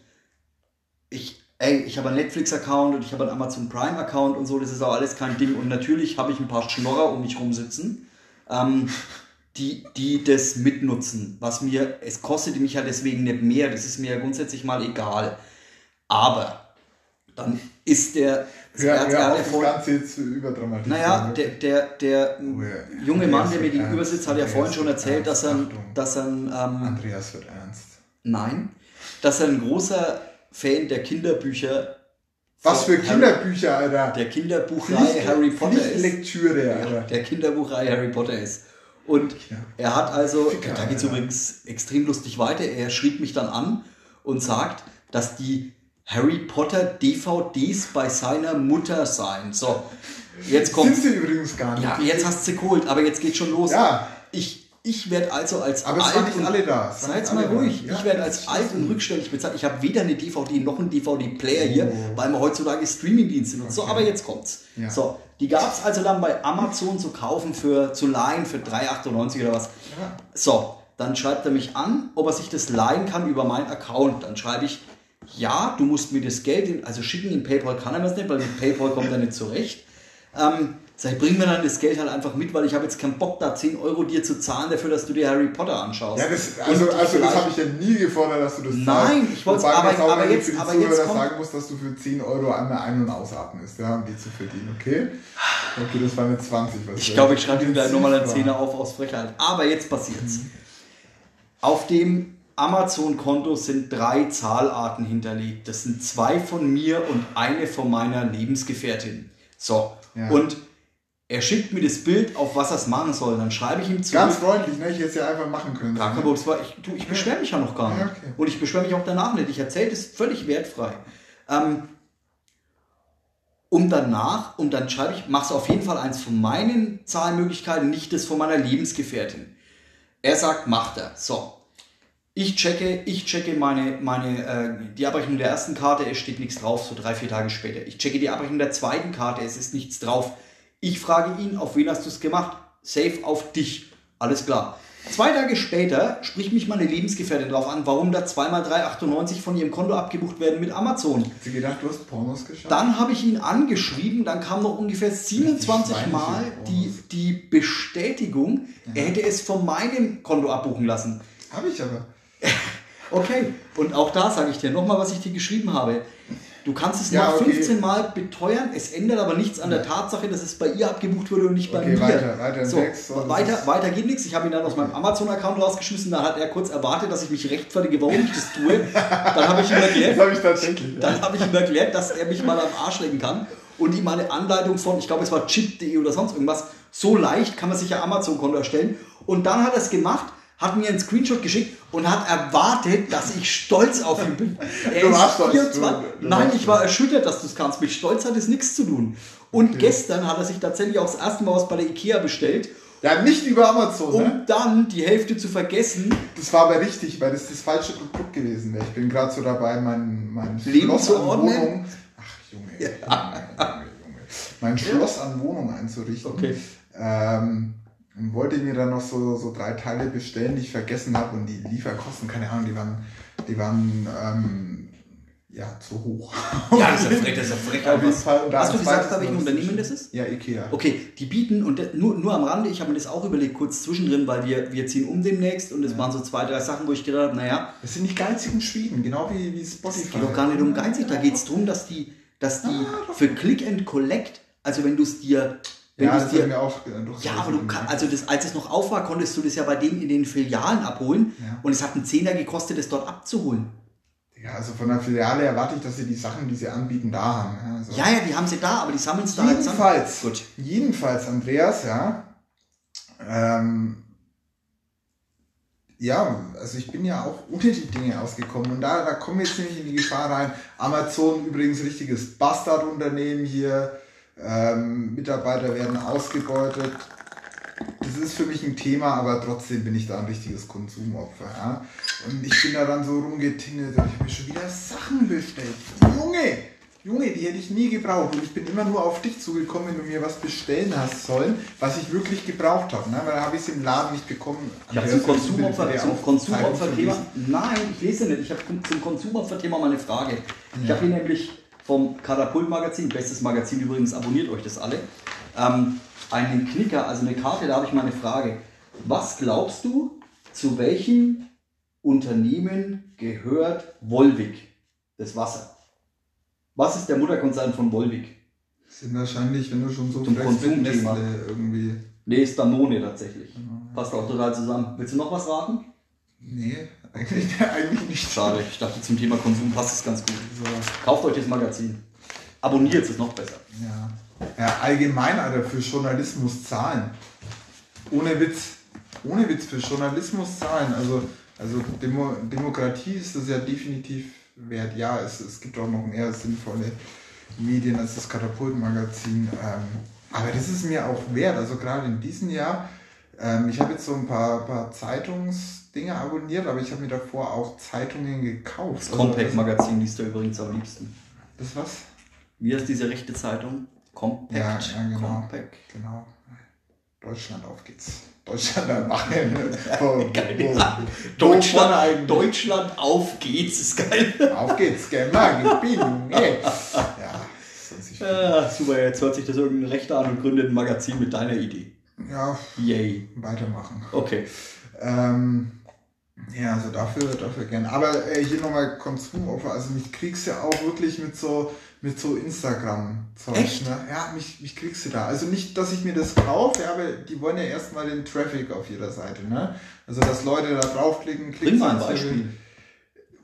ich ey, ich habe einen Netflix-Account und ich habe einen Amazon Prime-Account und so, das ist auch alles kein Ding. Und natürlich habe ich ein paar Schnorrer um mich rumsitzen, ähm, die, die das mitnutzen. Was mir, es kostet mich ja deswegen nicht mehr, das ist mir ja grundsätzlich mal egal. Aber dann ist der ja, ja, das Ganze jetzt überdramatisiert. Naja, der, der, der oh, ja. junge Mann, der mir gegenüber sitzt, hat ja vorhin schon erzählt, dass er, dass er ähm, Andreas wird ernst. Nein, dass er ein großer Fan der Kinderbücher. Was für Kinderbücher, Alter? Der Kinderbuchreihe Harry Potter ist. Lektüre, Alter. Ja, der Kinderbuchreihe Harry Potter ist. Und Ja. er hat also, Ficker, da geht es übrigens extrem lustig weiter, er schrieb mich dann an und sagt, dass die Harry Potter DVDs bei seiner Mutter seien. So, jetzt Sind kommt. sie übrigens gar nicht. Ja, jetzt hast du sie geholt, aber jetzt geht schon los. Ja. Ich, ich werde also als Aber es alt waren nicht alle da. Seid nicht mal ruhig. Ja, ich werde als alt und rückständig bezahlt. Ich habe weder eine DVD noch einen DVD-Player hier, Oh. weil wir heutzutage Streamingdienste nutzen. So, Okay. aber jetzt kommt's. Ja. So, die gab es also dann bei Amazon zu kaufen für zu leihen für 3,98 oder was. Ja. So, dann schreibt er mich an, ob er sich das leihen kann über meinen Account. Dann schreibe ich, ja, du musst mir das Geld, in, also schicken in PayPal kann er mir das nicht, weil mit PayPal kommt er nicht zurecht. Ähm, sag ich, bring mir dann das Geld halt einfach mit, weil ich habe jetzt keinen Bock, da 10 Euro dir zu zahlen dafür, dass du dir Harry Potter anschaust. Ja, das, also, also das habe ich ja nie gefordert, dass du das Nein, zahlst. ich wollt's- Wobei man aber- jetzt aber mal jetzt- aber jetzt kommt- sagen muss, dass du für 10 Euro einmal ein- und ausatmest, ja, um die zu verdienen, okay? Okay, das war mit 20. Was Ich glaube, ich schreibe ihm gleich nochmal einen. Zehner auf aus Frechheit. Aber jetzt passiert's. Auf dem Amazon-Konto sind drei Zahlarten hinterlegt. Das sind zwei von mir und eine von meiner Lebensgefährtin. So. Ja. Und er schickt mir das Bild, auf was er es machen soll. Dann schreibe ich ihm zurück. Ganz freundlich, ne? Ich hätte es ja einfach machen können. Gar kein war- Ich, du, ich beschwere mich ja noch gar nicht. Ja, okay. Und ich beschwere mich auch danach nicht. Ich erzähle das völlig wertfrei. Ähm, und danach, und dann schreibe ich, machst du auf jeden Fall eins von meinen Zahlmöglichkeiten, nicht das von meiner Lebensgefährtin. Er sagt, macht er. So. Ich checke, ich checke meine, meine, äh, die Abrechnung der ersten Karte, es steht nichts drauf, so drei, vier Tage später. Ich checke die Abrechnung der zweiten Karte, es ist nichts drauf. Ich frage ihn, auf wen hast du es gemacht? Safe auf dich. Alles klar. Zwei Tage später spricht mich meine Lebensgefährtin drauf an, warum da zweimal 3,98 von ihrem Konto abgebucht werden mit Amazon. Hat sie gedacht, du hast Pornos geschaut? Dann habe ich ihn angeschrieben, dann kam noch ungefähr 27 schweinische Mal die, die Bestätigung, er hätte es von meinem Konto abbuchen lassen. Habe ich aber. Okay, und auch da sage ich dir nochmal, was ich dir geschrieben habe. Du kannst es Ja, noch okay. 15 Mal beteuern, es ändert aber nichts an der Tatsache, dass es bei ihr abgebucht wurde und nicht bei Okay, mir. weiter, weiter so, Text. So, weiter, weiter geht nichts. Ich habe ihn dann aus meinem Amazon-Account rausgeschmissen, dann hat er kurz erwartet, dass ich mich rechtfertige, warum ich das tue. Dann habe ich ihm erklärt, Das habe ich tatsächlich. Ja. dann habe ich ihm erklärt, dass er mich mal am Arsch lecken kann und ihm eine Anleitung von, ich glaube es war chip.de oder sonst irgendwas, so leicht kann man sich ja Amazon-Konto erstellen. Und dann hat er es gemacht, hat mir einen Screenshot geschickt und hat erwartet, dass ich stolz auf ihn bin. Er Du ist warst stolz, 24. du- du Nein, ich war erschüttert, dass du es kannst. Mit Stolz hat es nichts zu tun. Und gestern hat er sich tatsächlich auch das erste Mal was bei der Ikea bestellt, ja, nicht über Amazon, um ne? dann die Hälfte zu vergessen. Das war aber richtig, weil das das falsche Produkt gewesen wäre. Ich bin gerade so dabei, mein, mein Leben Schloss zu an ordnen? Wohnung. Ach, Junge, Junge, Junge, Junge. Mein Schloss an Wohnung einzurichten. Okay. Ähm, wollte mir dann noch so, so drei Teile bestellen, die ich vergessen habe. Und die Lieferkosten, keine Ahnung, die waren, die waren ähm, ja, zu hoch. Ja, das ist ja frech, das ist ja frech. Auf jeden Fall. Hast du gesagt, zweites bei welchem noch Unternehmen das ist? Ja, Ikea. Okay, die bieten, und nur, nur am Rande, ich habe mir das auch überlegt, kurz zwischendrin, weil wir, wir ziehen um demnächst und es waren so zwei, drei Sachen, wo ich gedacht habe, naja, Das sind nicht geizig in Schweden, genau wie, wie Spotify. es geht doch gar nicht um geizig, da geht es darum, dass die, dass die für Click and Collect, also wenn du es dir, Ja, das dir, wir auch äh, ja, aber du kannst, also das, als es noch auf war, konntest du das ja bei denen in den Filialen abholen Ja. und es hat einen Zehner gekostet, das dort abzuholen. Ja, also von der Filiale erwarte ich, dass sie die Sachen, die sie anbieten, da haben. Ja, also Ja, ja, die haben sie da, aber die sammeln es da halt. Jedenfalls, Gut. jedenfalls, Andreas, ja. Ähm, ja, also ich bin ja auch unter die Dinge ausgekommen und da, da kommen wir jetzt nämlich in die Gefahr rein. Amazon übrigens richtiges Bastardunternehmen hier. Ähm, Mitarbeiter werden ausgebeutet. Das ist für mich ein Thema, aber trotzdem bin ich da ein richtiges Konsumopfer. Ja? Und ich bin da dann so rumgetingelt und ich habe mir schon wieder Sachen bestellt. Junge! Junge, die hätte ich nie gebraucht. Und ich bin immer nur auf dich zugekommen, wenn du mir was bestellen hast sollen, was ich wirklich gebraucht habe. Ne? Weil da habe ich es im Laden nicht bekommen. Ich habe zum Konsumopfer, zum Konsumopfer-Thema. Nein, ich lese nicht. Ich habe zum Konsumopfer-Thema mal eine Frage. Ich habe hier nämlich vom Katapult-Magazin, bestes Magazin übrigens, abonniert euch das alle, ähm, einen Knicker, also eine Karte, da habe ich mal eine Frage. Was glaubst du, zu welchem Unternehmen gehört Volvic, das Wasser? Was ist der Mutterkonzern von Volvic? Sind wahrscheinlich, wenn du schon so Zum Konsumthema. Irgendwie. Nee, ist Danone tatsächlich. Passt auch total zusammen. Willst du noch was raten? Nee, eigentlich, eigentlich nicht. Schade, ich dachte zum Thema Konsum passt es ganz gut. So. Kauft euch das Magazin. Abonniert es, ist noch besser. Ja. ja, allgemein, Alter, für Journalismus zahlen. Ohne Witz. ohne Witz für Journalismus zahlen. Also, also Demo, Demokratie ist das ja definitiv wert. Ja, es, es gibt auch noch mehr sinnvolle Medien als das Katapultmagazin. Ähm, aber das ist mir auch wert. Also gerade in diesem Jahr, ähm, ich habe jetzt so ein paar, paar Zeitungsdinge abonniert, aber ich habe mir davor auch Zeitungen gekauft. Das Compact-Magazin liest du übrigens am liebsten. Das was? Wie heißt diese rechte Zeitung? Compact. Ja, ja genau. Compact. Genau. Deutschland, auf geht's. Deutschland erwachen. Wo- Geil. vorne Deutschland? Deutschland, auf geht's, ist geil. Auf geht's, Gamer, ich bin. Ja, Ja, super, jetzt hört sich das irgendein Rechter an und gründet ein Magazin mit deiner Idee. Ja, Yay. weitermachen. Okay. Ähm, ja, also dafür, dafür gern. Aber äh, hier nochmal Konsumopfer. Also mich kriegst du ja auch wirklich mit so, mit so Instagram-Zeug. Ne? Ja, mich, mich kriegst du da. Also nicht, dass ich mir das kaufe, ja, aber die wollen ja erstmal den Traffic auf jeder Seite. Ne? Also dass Leute da draufklicken, Bring mal ein Beispiel.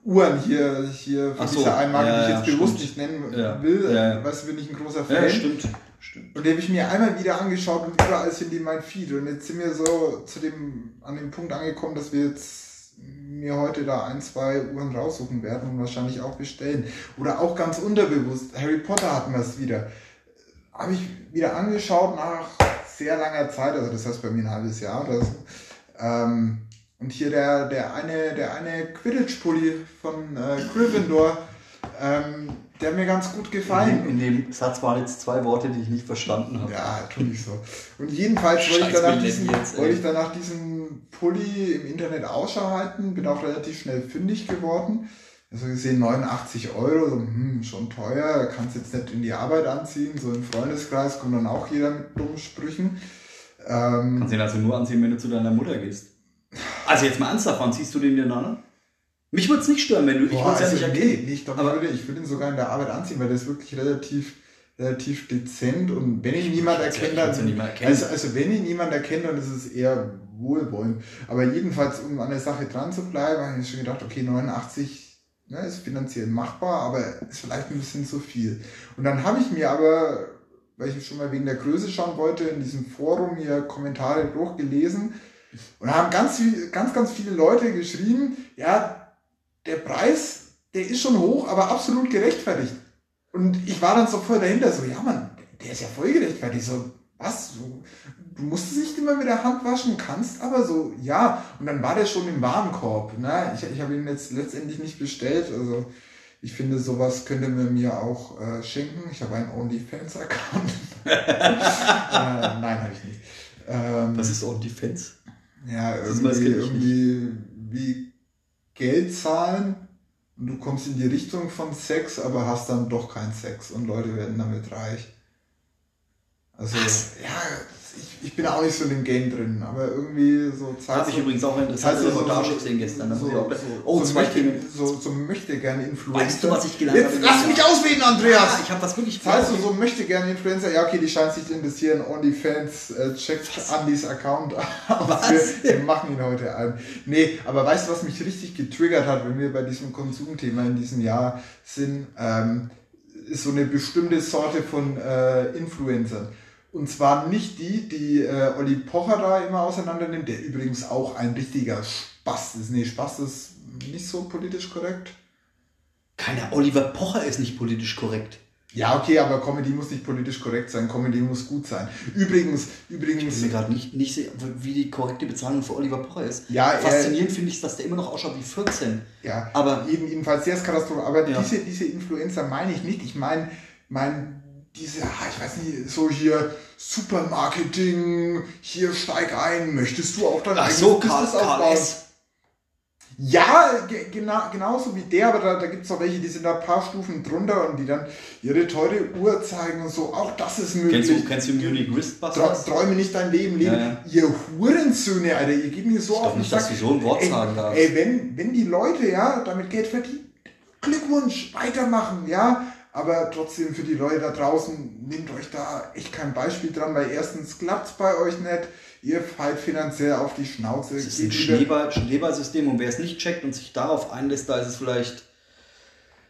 Uhren hier, hier von so, dieser einen Marke, ja, die ich ja, jetzt bewusst stimmt. nicht nennen Ja, will. ja, ja. Du, bin ich ein großer Fan. Ja, stimmt. Stimmt. Und die habe ich mir einmal wieder angeschaut und überall sind die mein Feed. Und jetzt sind wir so zu dem, an dem Punkt angekommen, dass wir jetzt mir heute da ein, zwei Uhren raussuchen werden und wahrscheinlich auch bestellen. Oder auch ganz unterbewusst. Harry Potter hatten wir es wieder. Habe ich wieder angeschaut nach sehr langer Zeit, also das heißt bei mir ein halbes Jahr oder so. Ähm, und hier der, der eine, der eine Quidditch-Pulli von äh, Gryffindor, ähm, der hat mir ganz gut gefallen. In, in dem Satz waren jetzt zwei Worte, die ich nicht verstanden habe. Ja, tu nicht so. Und jedenfalls wollte ich, Scheiß dann nach Millennials, diesem, ey. wollte ich dann nach diesem Pulli im Internet Ausschau halten, bin auch relativ schnell fündig geworden. Also gesehen 89 Euro, so, hm, schon teuer, kannst jetzt nicht in die Arbeit anziehen, so im Freundeskreis kommt dann auch jeder mit dummen Sprüchen. Ähm, Kannst ihn also nur anziehen, wenn du zu deiner Mutter gehst. Also jetzt mal ernsthaft, wann ziehst du den denn an? Mich würde es nicht stören, wenn du, ich boah, würde es ja also nicht nee, erkennen. nee, ich glaube, ich würde, ich würde ihn sogar in der Arbeit anziehen, weil der ist wirklich relativ, relativ dezent und wenn ihn niemand ja- erkennt, ich ja dann, nicht mal erkennen. also, also wenn ihn niemand erkennt, dann ist es eher wohlwollend. Aber jedenfalls, um an der Sache dran zu bleiben, habe ich schon gedacht, okay, 89 ne, ist finanziell machbar, aber ist vielleicht ein bisschen zu viel. Und dann habe ich mir aber, weil ich schon mal wegen der Größe schauen wollte, in diesem Forum hier Kommentare durchgelesen und da haben ganz, ganz, ganz viele Leute geschrieben, ja, der Preis, der ist schon hoch, aber absolut gerechtfertigt. Und ich war dann so voll dahinter, so, ja Mann, der ist ja voll gerechtfertigt. So, was? Du, du musst es nicht immer mit der Hand waschen, kannst aber so, ja. Und dann war der schon im Warenkorb. Ne? Ich, ich habe ihn jetzt letztendlich nicht bestellt. Also ich finde, sowas könnte man mir auch äh, schenken. Ich habe einen OnlyFans-Account. äh, nein, habe ich nicht. Ähm, Was ist On Defense? ja, irgendwie, irgendwie wie Geld zahlen und du kommst in die Richtung von Sex, aber hast dann doch keinen Sex und Leute werden damit reich. Also, ja, ich, ich bin auch nicht so in dem Game drin, aber irgendwie so Da habe ich übrigens auch eine interessante Reportage gesehen gestern. Oh, so, zwei möchte, Themen. so, so möchte gerne Influencer. Weißt du, was ich gelernt Jetzt habe? lass mich ausreden, Andreas! Ah, ich habe das wirklich Zahlst du so möchte gerne Influencer? Ja, okay, die scheint sich zu interessieren. OnlyFans äh, checkt Andys Account aus. Was? Wir, wir machen ihn heute ein. Nee, aber weißt du, was mich richtig getriggert hat, wenn wir bei diesem Konsumthema in diesem Jahr sind? Ähm, ist so eine bestimmte Sorte von äh, Influencern. Und zwar nicht die, die äh, Olli Pocher da immer auseinander nimmt, der übrigens auch ein richtiger Spaß ist. Nee, Spaß ist nicht so politisch korrekt. Keiner Oliver Pocher ist nicht politisch korrekt. Ja, okay, aber Comedy muss nicht politisch korrekt sein. Comedy muss gut sein. Übrigens, Ich übrigens, bin mir gerade nicht, nicht sicher, wie die korrekte Bezahlung für Oliver Pocher ist. Ja, er- Faszinierend finde ich, dass der immer noch ausschaut wie 14. ja, Aber jeden, jedenfalls sehr katastrophal. Aber Ja. diese, diese Influencer meine ich nicht. Ich meine, mein, diese, ah, ich weiß nicht, so hier Supermarketing, hier steig ein, möchtest du auch dein ach eigenes so, Business aufbauen? Ja, ge genau, genauso wie der, aber da, da gibt es auch welche, die sind da ein paar Stufen drunter und die dann ihre teure Uhr zeigen und so. Auch das ist möglich. Kennst du, kennst du Munich Wristbusters? träume nicht dein Leben leben. Ja, ja. Ihr Hurensöhne, Alter, ihr gebt mir so auf den nicht, dass du so ein Wort ey, sagen darfst. Ey, wenn, wenn die Leute ja damit Geld verdienen, Glückwunsch, weitermachen, ja. Aber trotzdem für die Leute da draußen, nehmt euch da echt kein Beispiel dran, weil erstens klappt's bei euch nicht, ihr fallt finanziell auf die Schnauze. Das ist ein Schneeball, Schneeballsystem und wer es nicht checkt und sich darauf einlässt, da ist es vielleicht.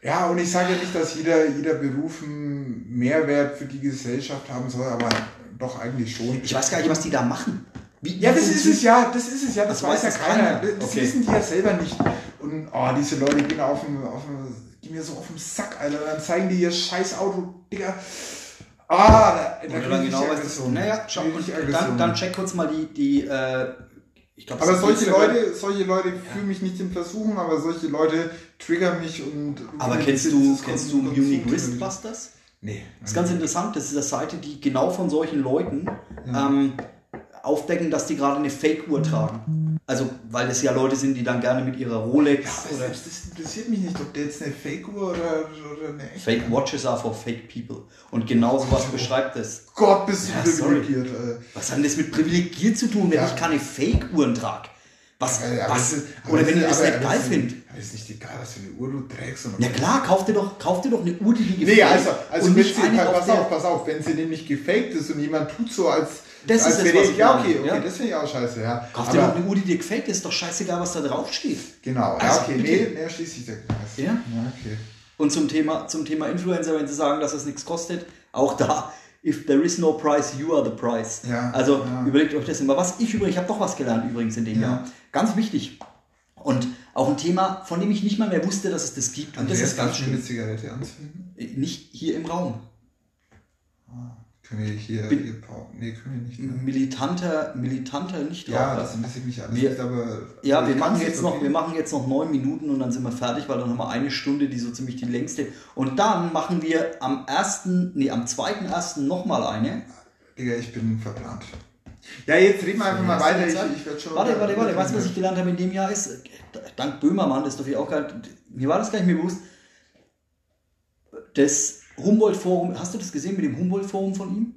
Ja, und ich sage ja nicht, dass jeder, jeder Beruf einen Mehrwert für die Gesellschaft haben soll, aber doch eigentlich schon. Ich weiß gar nicht, was die da machen. Wie, Ja, das ist es ja, das ist es ja, das, Das weiß weiß ja es keiner. keiner. Das Okay. wissen die ja selber nicht. Und oh, diese Leute gehen auf dem, auf dem, gehen mir so auf den Sack, Alter. Dann zeigen die ihr scheiß Auto, Digga. Ah, da, da Oder ich genau was Aggression. Naja, schau, und ich dann, dann check kurz mal die, die äh, ich glaube, aber solche Leute, solche Leute fühlen mich nicht in Versuchung, aber solche Leute triggern mich und. Aber kennst du, kennst du Munich Wristbusters? Nee. Das ist ganz interessant, das ist eine Seite, die genau von solchen Leuten Ja. ähm, aufdecken, dass die gerade eine Fake-Uhr tragen. Also, weil das ja Leute sind, die dann gerne mit ihrer Rolex Ja, aber selbst das interessiert mich nicht, ob der jetzt eine Fake-Uhr oder, oder eine echte. Fake Watches are for fake people. Und genau sowas beschreibt das. Gott, bist du Ja, privilegiert. Was hat denn das mit privilegiert zu tun, wenn Ja. ich keine Fake-Uhren trage? Was, Ja, aber was, aber oder wenn ist- ihr das aber nicht geil aber ist nicht egal, was für eine Uhr du trägst. Ja klar, kauf dir doch, kauf dir doch eine Uhr, die dir gefällt. Nee, also, also wenn nicht sie, pass der- auf, pass auf, wenn sie nämlich gefaked ist und jemand tut so, als, Das als ist wäre ich Ja, okay, okay, ja. das finde ich auch scheiße, ja. Kauf dir doch eine Uhr, die dir gefällt, ist doch scheißegal, was da drauf steht. genau, ja, Also, okay, bitte. nee, nee, schließt sich der Kreis. Ja? Ja, okay. Und zum Thema, zum Thema Influencer, wenn sie sagen, dass es nichts kostet, auch da, if there is no price, you are the price. Ja, also ja. überlegt euch das immer. Was ich übrigens, ich habe doch was gelernt übrigens in dem Ja. Jahr. Ganz wichtig. Und auch ein Thema, von dem ich nicht mal mehr wusste, dass es das gibt. Und Andreas, das ist ganz eine schön. Zigarette anzünden? Nicht hier im Raum. Können wir hier, Bin- hier? Nee, können wir nicht. Ne? Militanter, militanter nicht Ja, das interessiert mich alles Wir- nicht, aber... Ja, wir ich machen, jetzt nicht, noch, wir machen jetzt noch neun Minuten und dann sind wir fertig, weil dann haben wir eine Stunde, die so ziemlich die längste. Und dann machen wir am ersten, nee, am zweiten ersten nochmal eine. Digga, ich bin verplant. Ja, jetzt reden wir einfach mal weiter. Ich, ich werde schon... Warte, warte, warte. Weißt du, was ich gelernt habe in dem Jahr ist? Dank Böhmermann, das ist doch viel auch geil. Mir war das gar nicht mehr bewusst. Das Humboldt-Forum, hast du das gesehen mit dem Humboldt-Forum von ihm?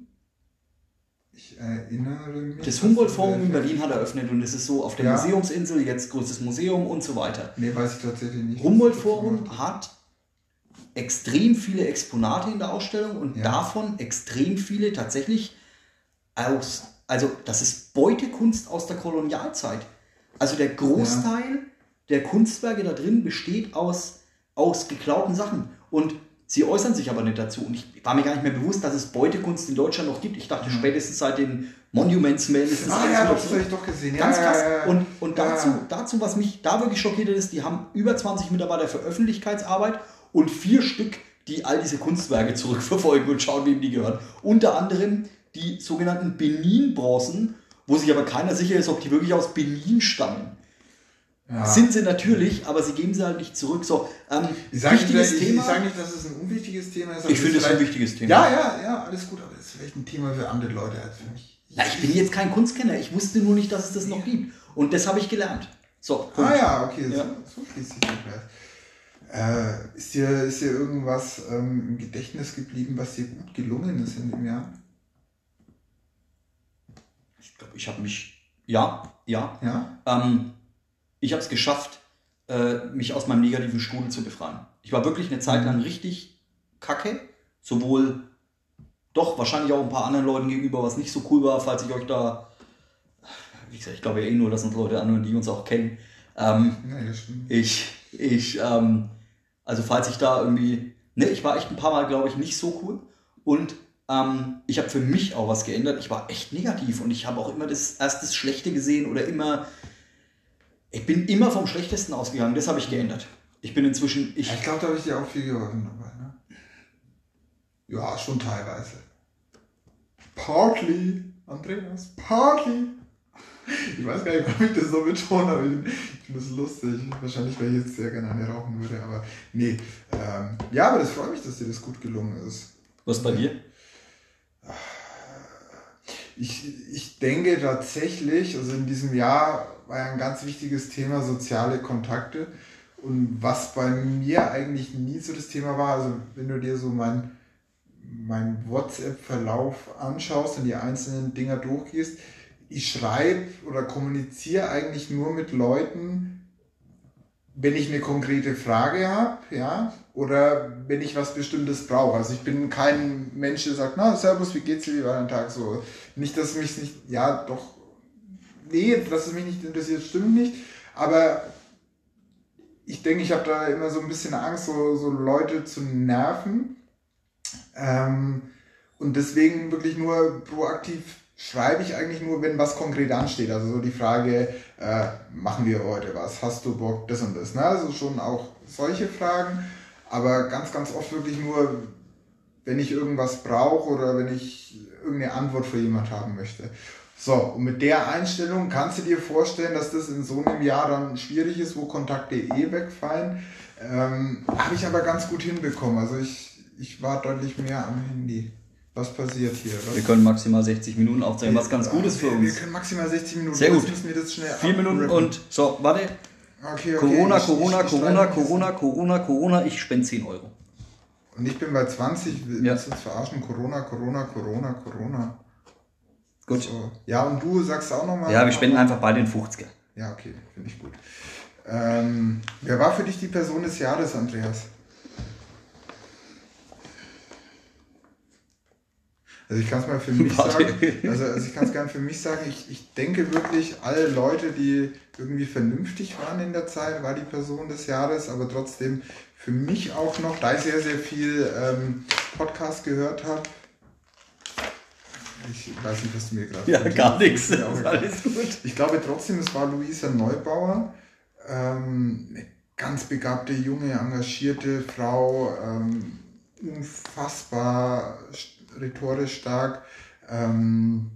Ich erinnere mich... Das Humboldt-Forum in Berlin hat eröffnet und es ist so auf der Ja. Museumsinsel, jetzt größtes Museum und so weiter. Nee, weiß ich tatsächlich nicht. Humboldt-Forum hat extrem viele Exponate in der Ausstellung und Ja. davon extrem viele tatsächlich aus, also das ist Beutekunst aus der Kolonialzeit. Also der Großteil der Kunstwerke da drin besteht aus, aus geklauten Sachen. Und sie äußern sich aber nicht dazu. Und ich war mir gar nicht mehr bewusst, dass es Beutekunst in Deutschland noch gibt. Ich dachte spätestens seit den Monuments Man ist das Ah ja, das habe ich doch gesehen. Ganz ja, krass. Ja, ja. Und, und dazu, dazu, was mich da wirklich schockiert hat, ist, die haben über 20 Mitarbeiter für Öffentlichkeitsarbeit und vier Stück, die all diese Kunstwerke zurückverfolgen und schauen, wem die gehören. Unter anderem die sogenannten Benin-Bronzen, wo sich aber keiner sicher ist, ob die wirklich aus Benin stammen. Ja. Sind sie natürlich, aber sie geben sie halt nicht zurück. So, ähm, Ich sage nicht, wichtiges ich, ich sag nicht, dass es ein unwichtiges Thema ist. Ich finde es ein wichtiges Thema. Ja, ja, ja, alles gut, aber das ist vielleicht ein Thema für andere Leute als für mich. Na, ich bin jetzt kein Kunstkenner. Ich wusste nur nicht, dass es das noch gibt. Und das habe ich gelernt. So, Punkt. Ah ja, okay, Ja. So, so schließt sich der Kreis. Äh, ist, dir, ist dir irgendwas ähm, im Gedächtnis geblieben, was dir gut gelungen ist in dem Jahr? Ich glaube, ich habe mich. Ja, ja. Ja? Ähm, ich habe es geschafft, äh, mich aus meinem negativen Strudel zu befreien. Ich war wirklich eine Zeit lang richtig kacke. Sowohl doch wahrscheinlich auch ein paar anderen Leuten gegenüber, was nicht so cool war, falls ich euch da. Wie gesagt, ich glaube ja eh nur, dass uns Leute anhören, die uns auch kennen. Ähm, Ja, das stimmt. ich, ich, ähm, also falls ich da irgendwie, ne, ich war echt ein paar Mal, glaube ich, nicht so cool. Und ähm, ich habe für mich auch was geändert. Ich war echt negativ und ich habe auch immer das erst das Schlechte gesehen oder immer, ich bin immer vom Schlechtesten ausgegangen. Das habe ich geändert. Ich bin inzwischen, ich, ich glaube, da habe ich dir auch viel geholfen dabei, ne? Ja, schon teilweise. Partly, Andreas, partly. Ich weiß gar nicht, warum ich das so betone, aber ich, ich finde das lustig. Wahrscheinlich, weil ich jetzt sehr gerne eine rauchen würde, aber nee. Ähm, ja, aber das freut mich, dass dir das gut gelungen ist. was bei dir? Ich, ich denke tatsächlich, also in diesem Jahr war ja ein ganz wichtiges Thema soziale Kontakte. Und was bei mir eigentlich nie so das Thema war, also wenn du dir so mein, mein WhatsApp-Verlauf anschaust und die einzelnen Dinger durchgehst, ich schreibe oder kommuniziere eigentlich nur mit Leuten, wenn ich eine konkrete Frage habe, ja, oder wenn ich was Bestimmtes brauche. Also ich bin kein Mensch, der sagt, na, Servus, wie geht's dir, wie war dein Tag so? Nicht, dass mich nicht, ja, doch, nee, dass es mich nicht interessiert, stimmt nicht, aber ich denke, ich habe da immer so ein bisschen Angst, so, so Leute zu nerven. Ähm, und deswegen wirklich nur proaktiv schreibe ich eigentlich nur, wenn was konkret ansteht. Also so die Frage, äh, machen wir heute was? Hast du Bock, das und das? Ne? Also schon auch solche Fragen. Aber ganz, ganz oft wirklich nur, wenn ich irgendwas brauche oder wenn ich irgendeine Antwort für jemand haben möchte. So, und mit der Einstellung kannst du dir vorstellen, dass das in so einem Jahr dann schwierig ist, wo Kontakte eh wegfallen. Ähm, Habe ich aber ganz gut hinbekommen. Also ich, ich war deutlich mehr am Handy. Was passiert hier? Was? Wir können maximal 60 Minuten aufzeichnen, was ganz gut ist für uns. Wir können maximal 60 Minuten. Sehr gut. Müssen wir das schnell Vier Minuten und so, warte. Okay, okay. Corona, ich- Corona, ich- ich Corona, Corona, Corona, Corona, ich spende 10 Euro. Und ich bin bei 20. Willst Ja. du uns verarschen? Corona, Corona, Corona, Corona. Gut. So. Ja, und du sagst auch nochmal. Ja, wir spenden einfach beide den 50er. Ja, okay, finde ich gut. Ähm, wer war für dich die Person des Jahres, Andreas? Also ich kann es mal für mich sagen, also, also ich kann es gerne für mich sagen, ich, ich denke wirklich, alle Leute, die irgendwie vernünftig waren in der Zeit, war die Person des Jahres, aber trotzdem für mich auch noch, da ich sehr, sehr viel ähm, Podcast gehört habe, ich weiß nicht, was du mir gerade Ja, gar nichts. Alles gut. ich glaube trotzdem, es war Luisa Neubauer, ähm, eine ganz begabte, junge, engagierte Frau, ähm, unfassbar rhetorisch stark. Ähm,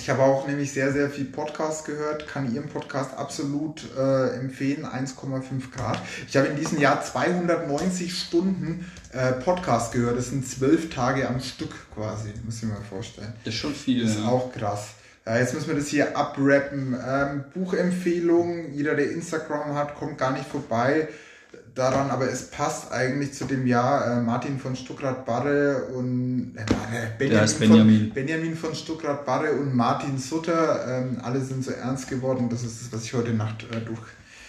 ich habe auch nämlich sehr, sehr viel Podcast gehört, kann Ihren Podcast absolut äh, empfehlen, 1,5 Grad. Ich habe in diesem Jahr 290 Stunden äh, Podcast gehört, das sind zwölf Tage am Stück quasi, muss ich mir mal vorstellen. Das ist schon viel. Das ist auch krass. Ja, jetzt müssen wir das hier abrappen. Ähm, Buchempfehlung, jeder, der Instagram hat, kommt gar nicht vorbei daran, aber es passt eigentlich zu dem Jahr. Äh, Martin von Stuckrad-Barre und äh, Barre, Benjamin, ist Benjamin. Von, Benjamin von Stuckrad-Barre und Martin Sutter, ähm, alle sind so ernst geworden. Das ist das, was ich heute Nacht äh,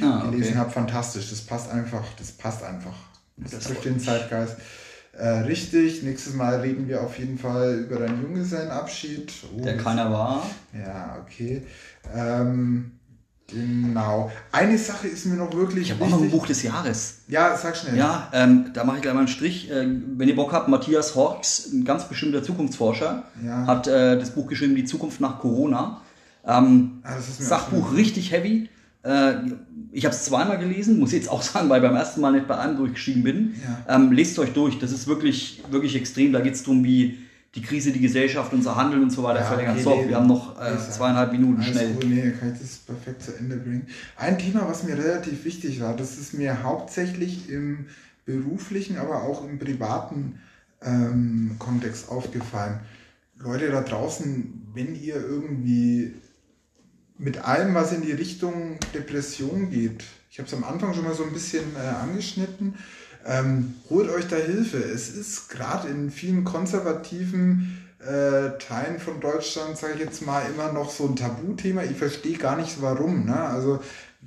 Ah, durchgelesen okay. habe. Fantastisch. Das passt einfach. Das passt einfach. Das, Das trifft den Zeitgeist. Äh, richtig, nächstes Mal reden wir auf jeden Fall über deinen Junggesellenabschied. Oh, Der keiner war. ja, okay. Ähm, genau. Eine Sache ist mir noch wirklich Ich habe auch noch ein Buch des Jahres. Ja, sag schnell. Ja, ähm, da mache ich gleich mal einen Strich. Äh, wenn ihr Bock habt, Matthias Horks, ein ganz bestimmter Zukunftsforscher, Ja. hat äh, das Buch geschrieben, Die Zukunft nach Corona. Ähm, Ah, das ist mir Sachbuch richtig heavy. Äh, ich habe es zweimal gelesen, muss jetzt auch sagen, weil ich beim ersten Mal nicht bei einem durchgestiegen bin. Ja. Ähm, lest euch durch, das ist wirklich, wirklich extrem. Da geht es darum, wie die Krise, die Gesellschaft, unser Handeln und so weiter Ja, verlängert. okay, So, nee, wir haben noch äh, zweieinhalb Minuten schnell. gut, nee, kann ich das perfekt zu Ende bringen. Ein Thema, was mir relativ wichtig war, das ist mir hauptsächlich im beruflichen, aber auch im privaten ähm, Kontext aufgefallen. Leute da draußen, wenn ihr irgendwie mit allem, was in die Richtung Depression geht, ich habe es am Anfang schon mal so ein bisschen äh, angeschnitten, ähm, holt euch da Hilfe. Es ist gerade in vielen konservativen äh, Teilen von Deutschland, sage ich jetzt mal, immer noch so ein Tabuthema. Ich verstehe gar nicht warum. Ne? Also,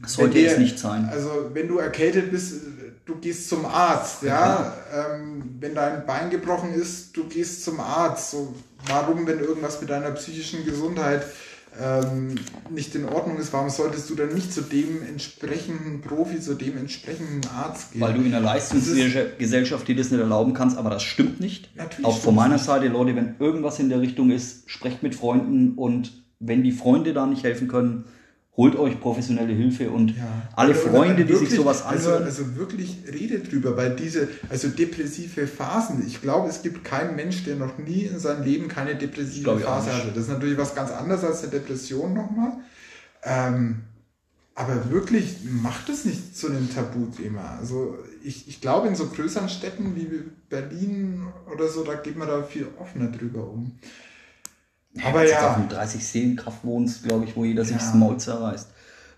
Sollte dir- es nicht sein. Also wenn du erkältet bist, du gehst zum Arzt. Ja, ähm, wenn dein Bein gebrochen ist, du gehst zum Arzt. So, warum, wenn irgendwas mit deiner psychischen Gesundheit ähm, nicht in Ordnung ist, warum solltest du dann nicht zu dem entsprechenden Profi, zu dem entsprechenden Arzt gehen? Weil du in einer Leistungsgesellschaft dir das nicht erlauben kannst, aber das stimmt nicht. Natürlich Auch von meiner nicht. Seite, Leute, wenn irgendwas in der Richtung ist, sprecht mit Freunden und wenn die Freunde da nicht helfen können, holt euch professionelle Hilfe und Ja. alle oder Freunde, die sich sowas also, anhören. also wirklich redet drüber, weil diese, also depressive Phasen, ich glaube, es gibt keinen Mensch, der noch nie in seinem Leben keine depressive Phase hatte. Das ist natürlich was ganz anderes als eine Depression nochmal. Ähm, aber wirklich macht es nicht zu einem Tabuthema. Also ich, ich glaube, in so größeren Städten wie Berlin oder so, da geht man da viel offener drüber um. Aber ja. auf einem 30 Seelenkraft wohnst, glaube ich, wo jeder sich Ja. das Maul zerreißt.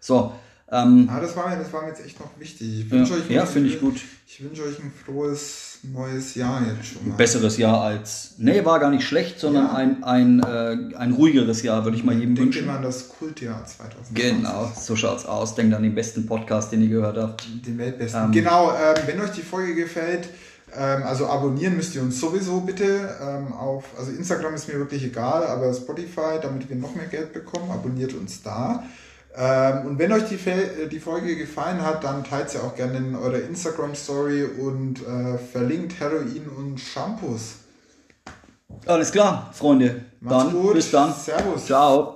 So, ähm, Ah, das war mir, das war mir jetzt echt noch wichtig. Ich ja, wünsche euch, ja finde ich gut. Ich wünsche euch ein frohes neues Jahr jetzt schon mal. Ein besseres Jahr als. Nee, war gar nicht schlecht, sondern Ja. ein, ein, äh, ein ruhigeres Jahr, würde ich mal jedem Denkt wünschen. immer an das Kultjahr 2020. Genau, so schaut's aus. Denkt an den besten Podcast, den ihr gehört habt. Den Weltbesten. Ähm, genau, ähm, wenn euch die Folge gefällt, ähm, also abonnieren müsst ihr uns sowieso bitte ähm, auf, also Instagram ist mir wirklich egal, aber Spotify, damit wir noch mehr Geld bekommen, abonniert uns da. Ähm, und wenn euch die, äh, die Folge gefallen hat, dann teilt sie auch gerne in eurer Instagram-Story und äh, verlinkt Heroin und Shampoos. Alles klar, Freunde. Macht's dann gut. bis dann. Servus. Ciao.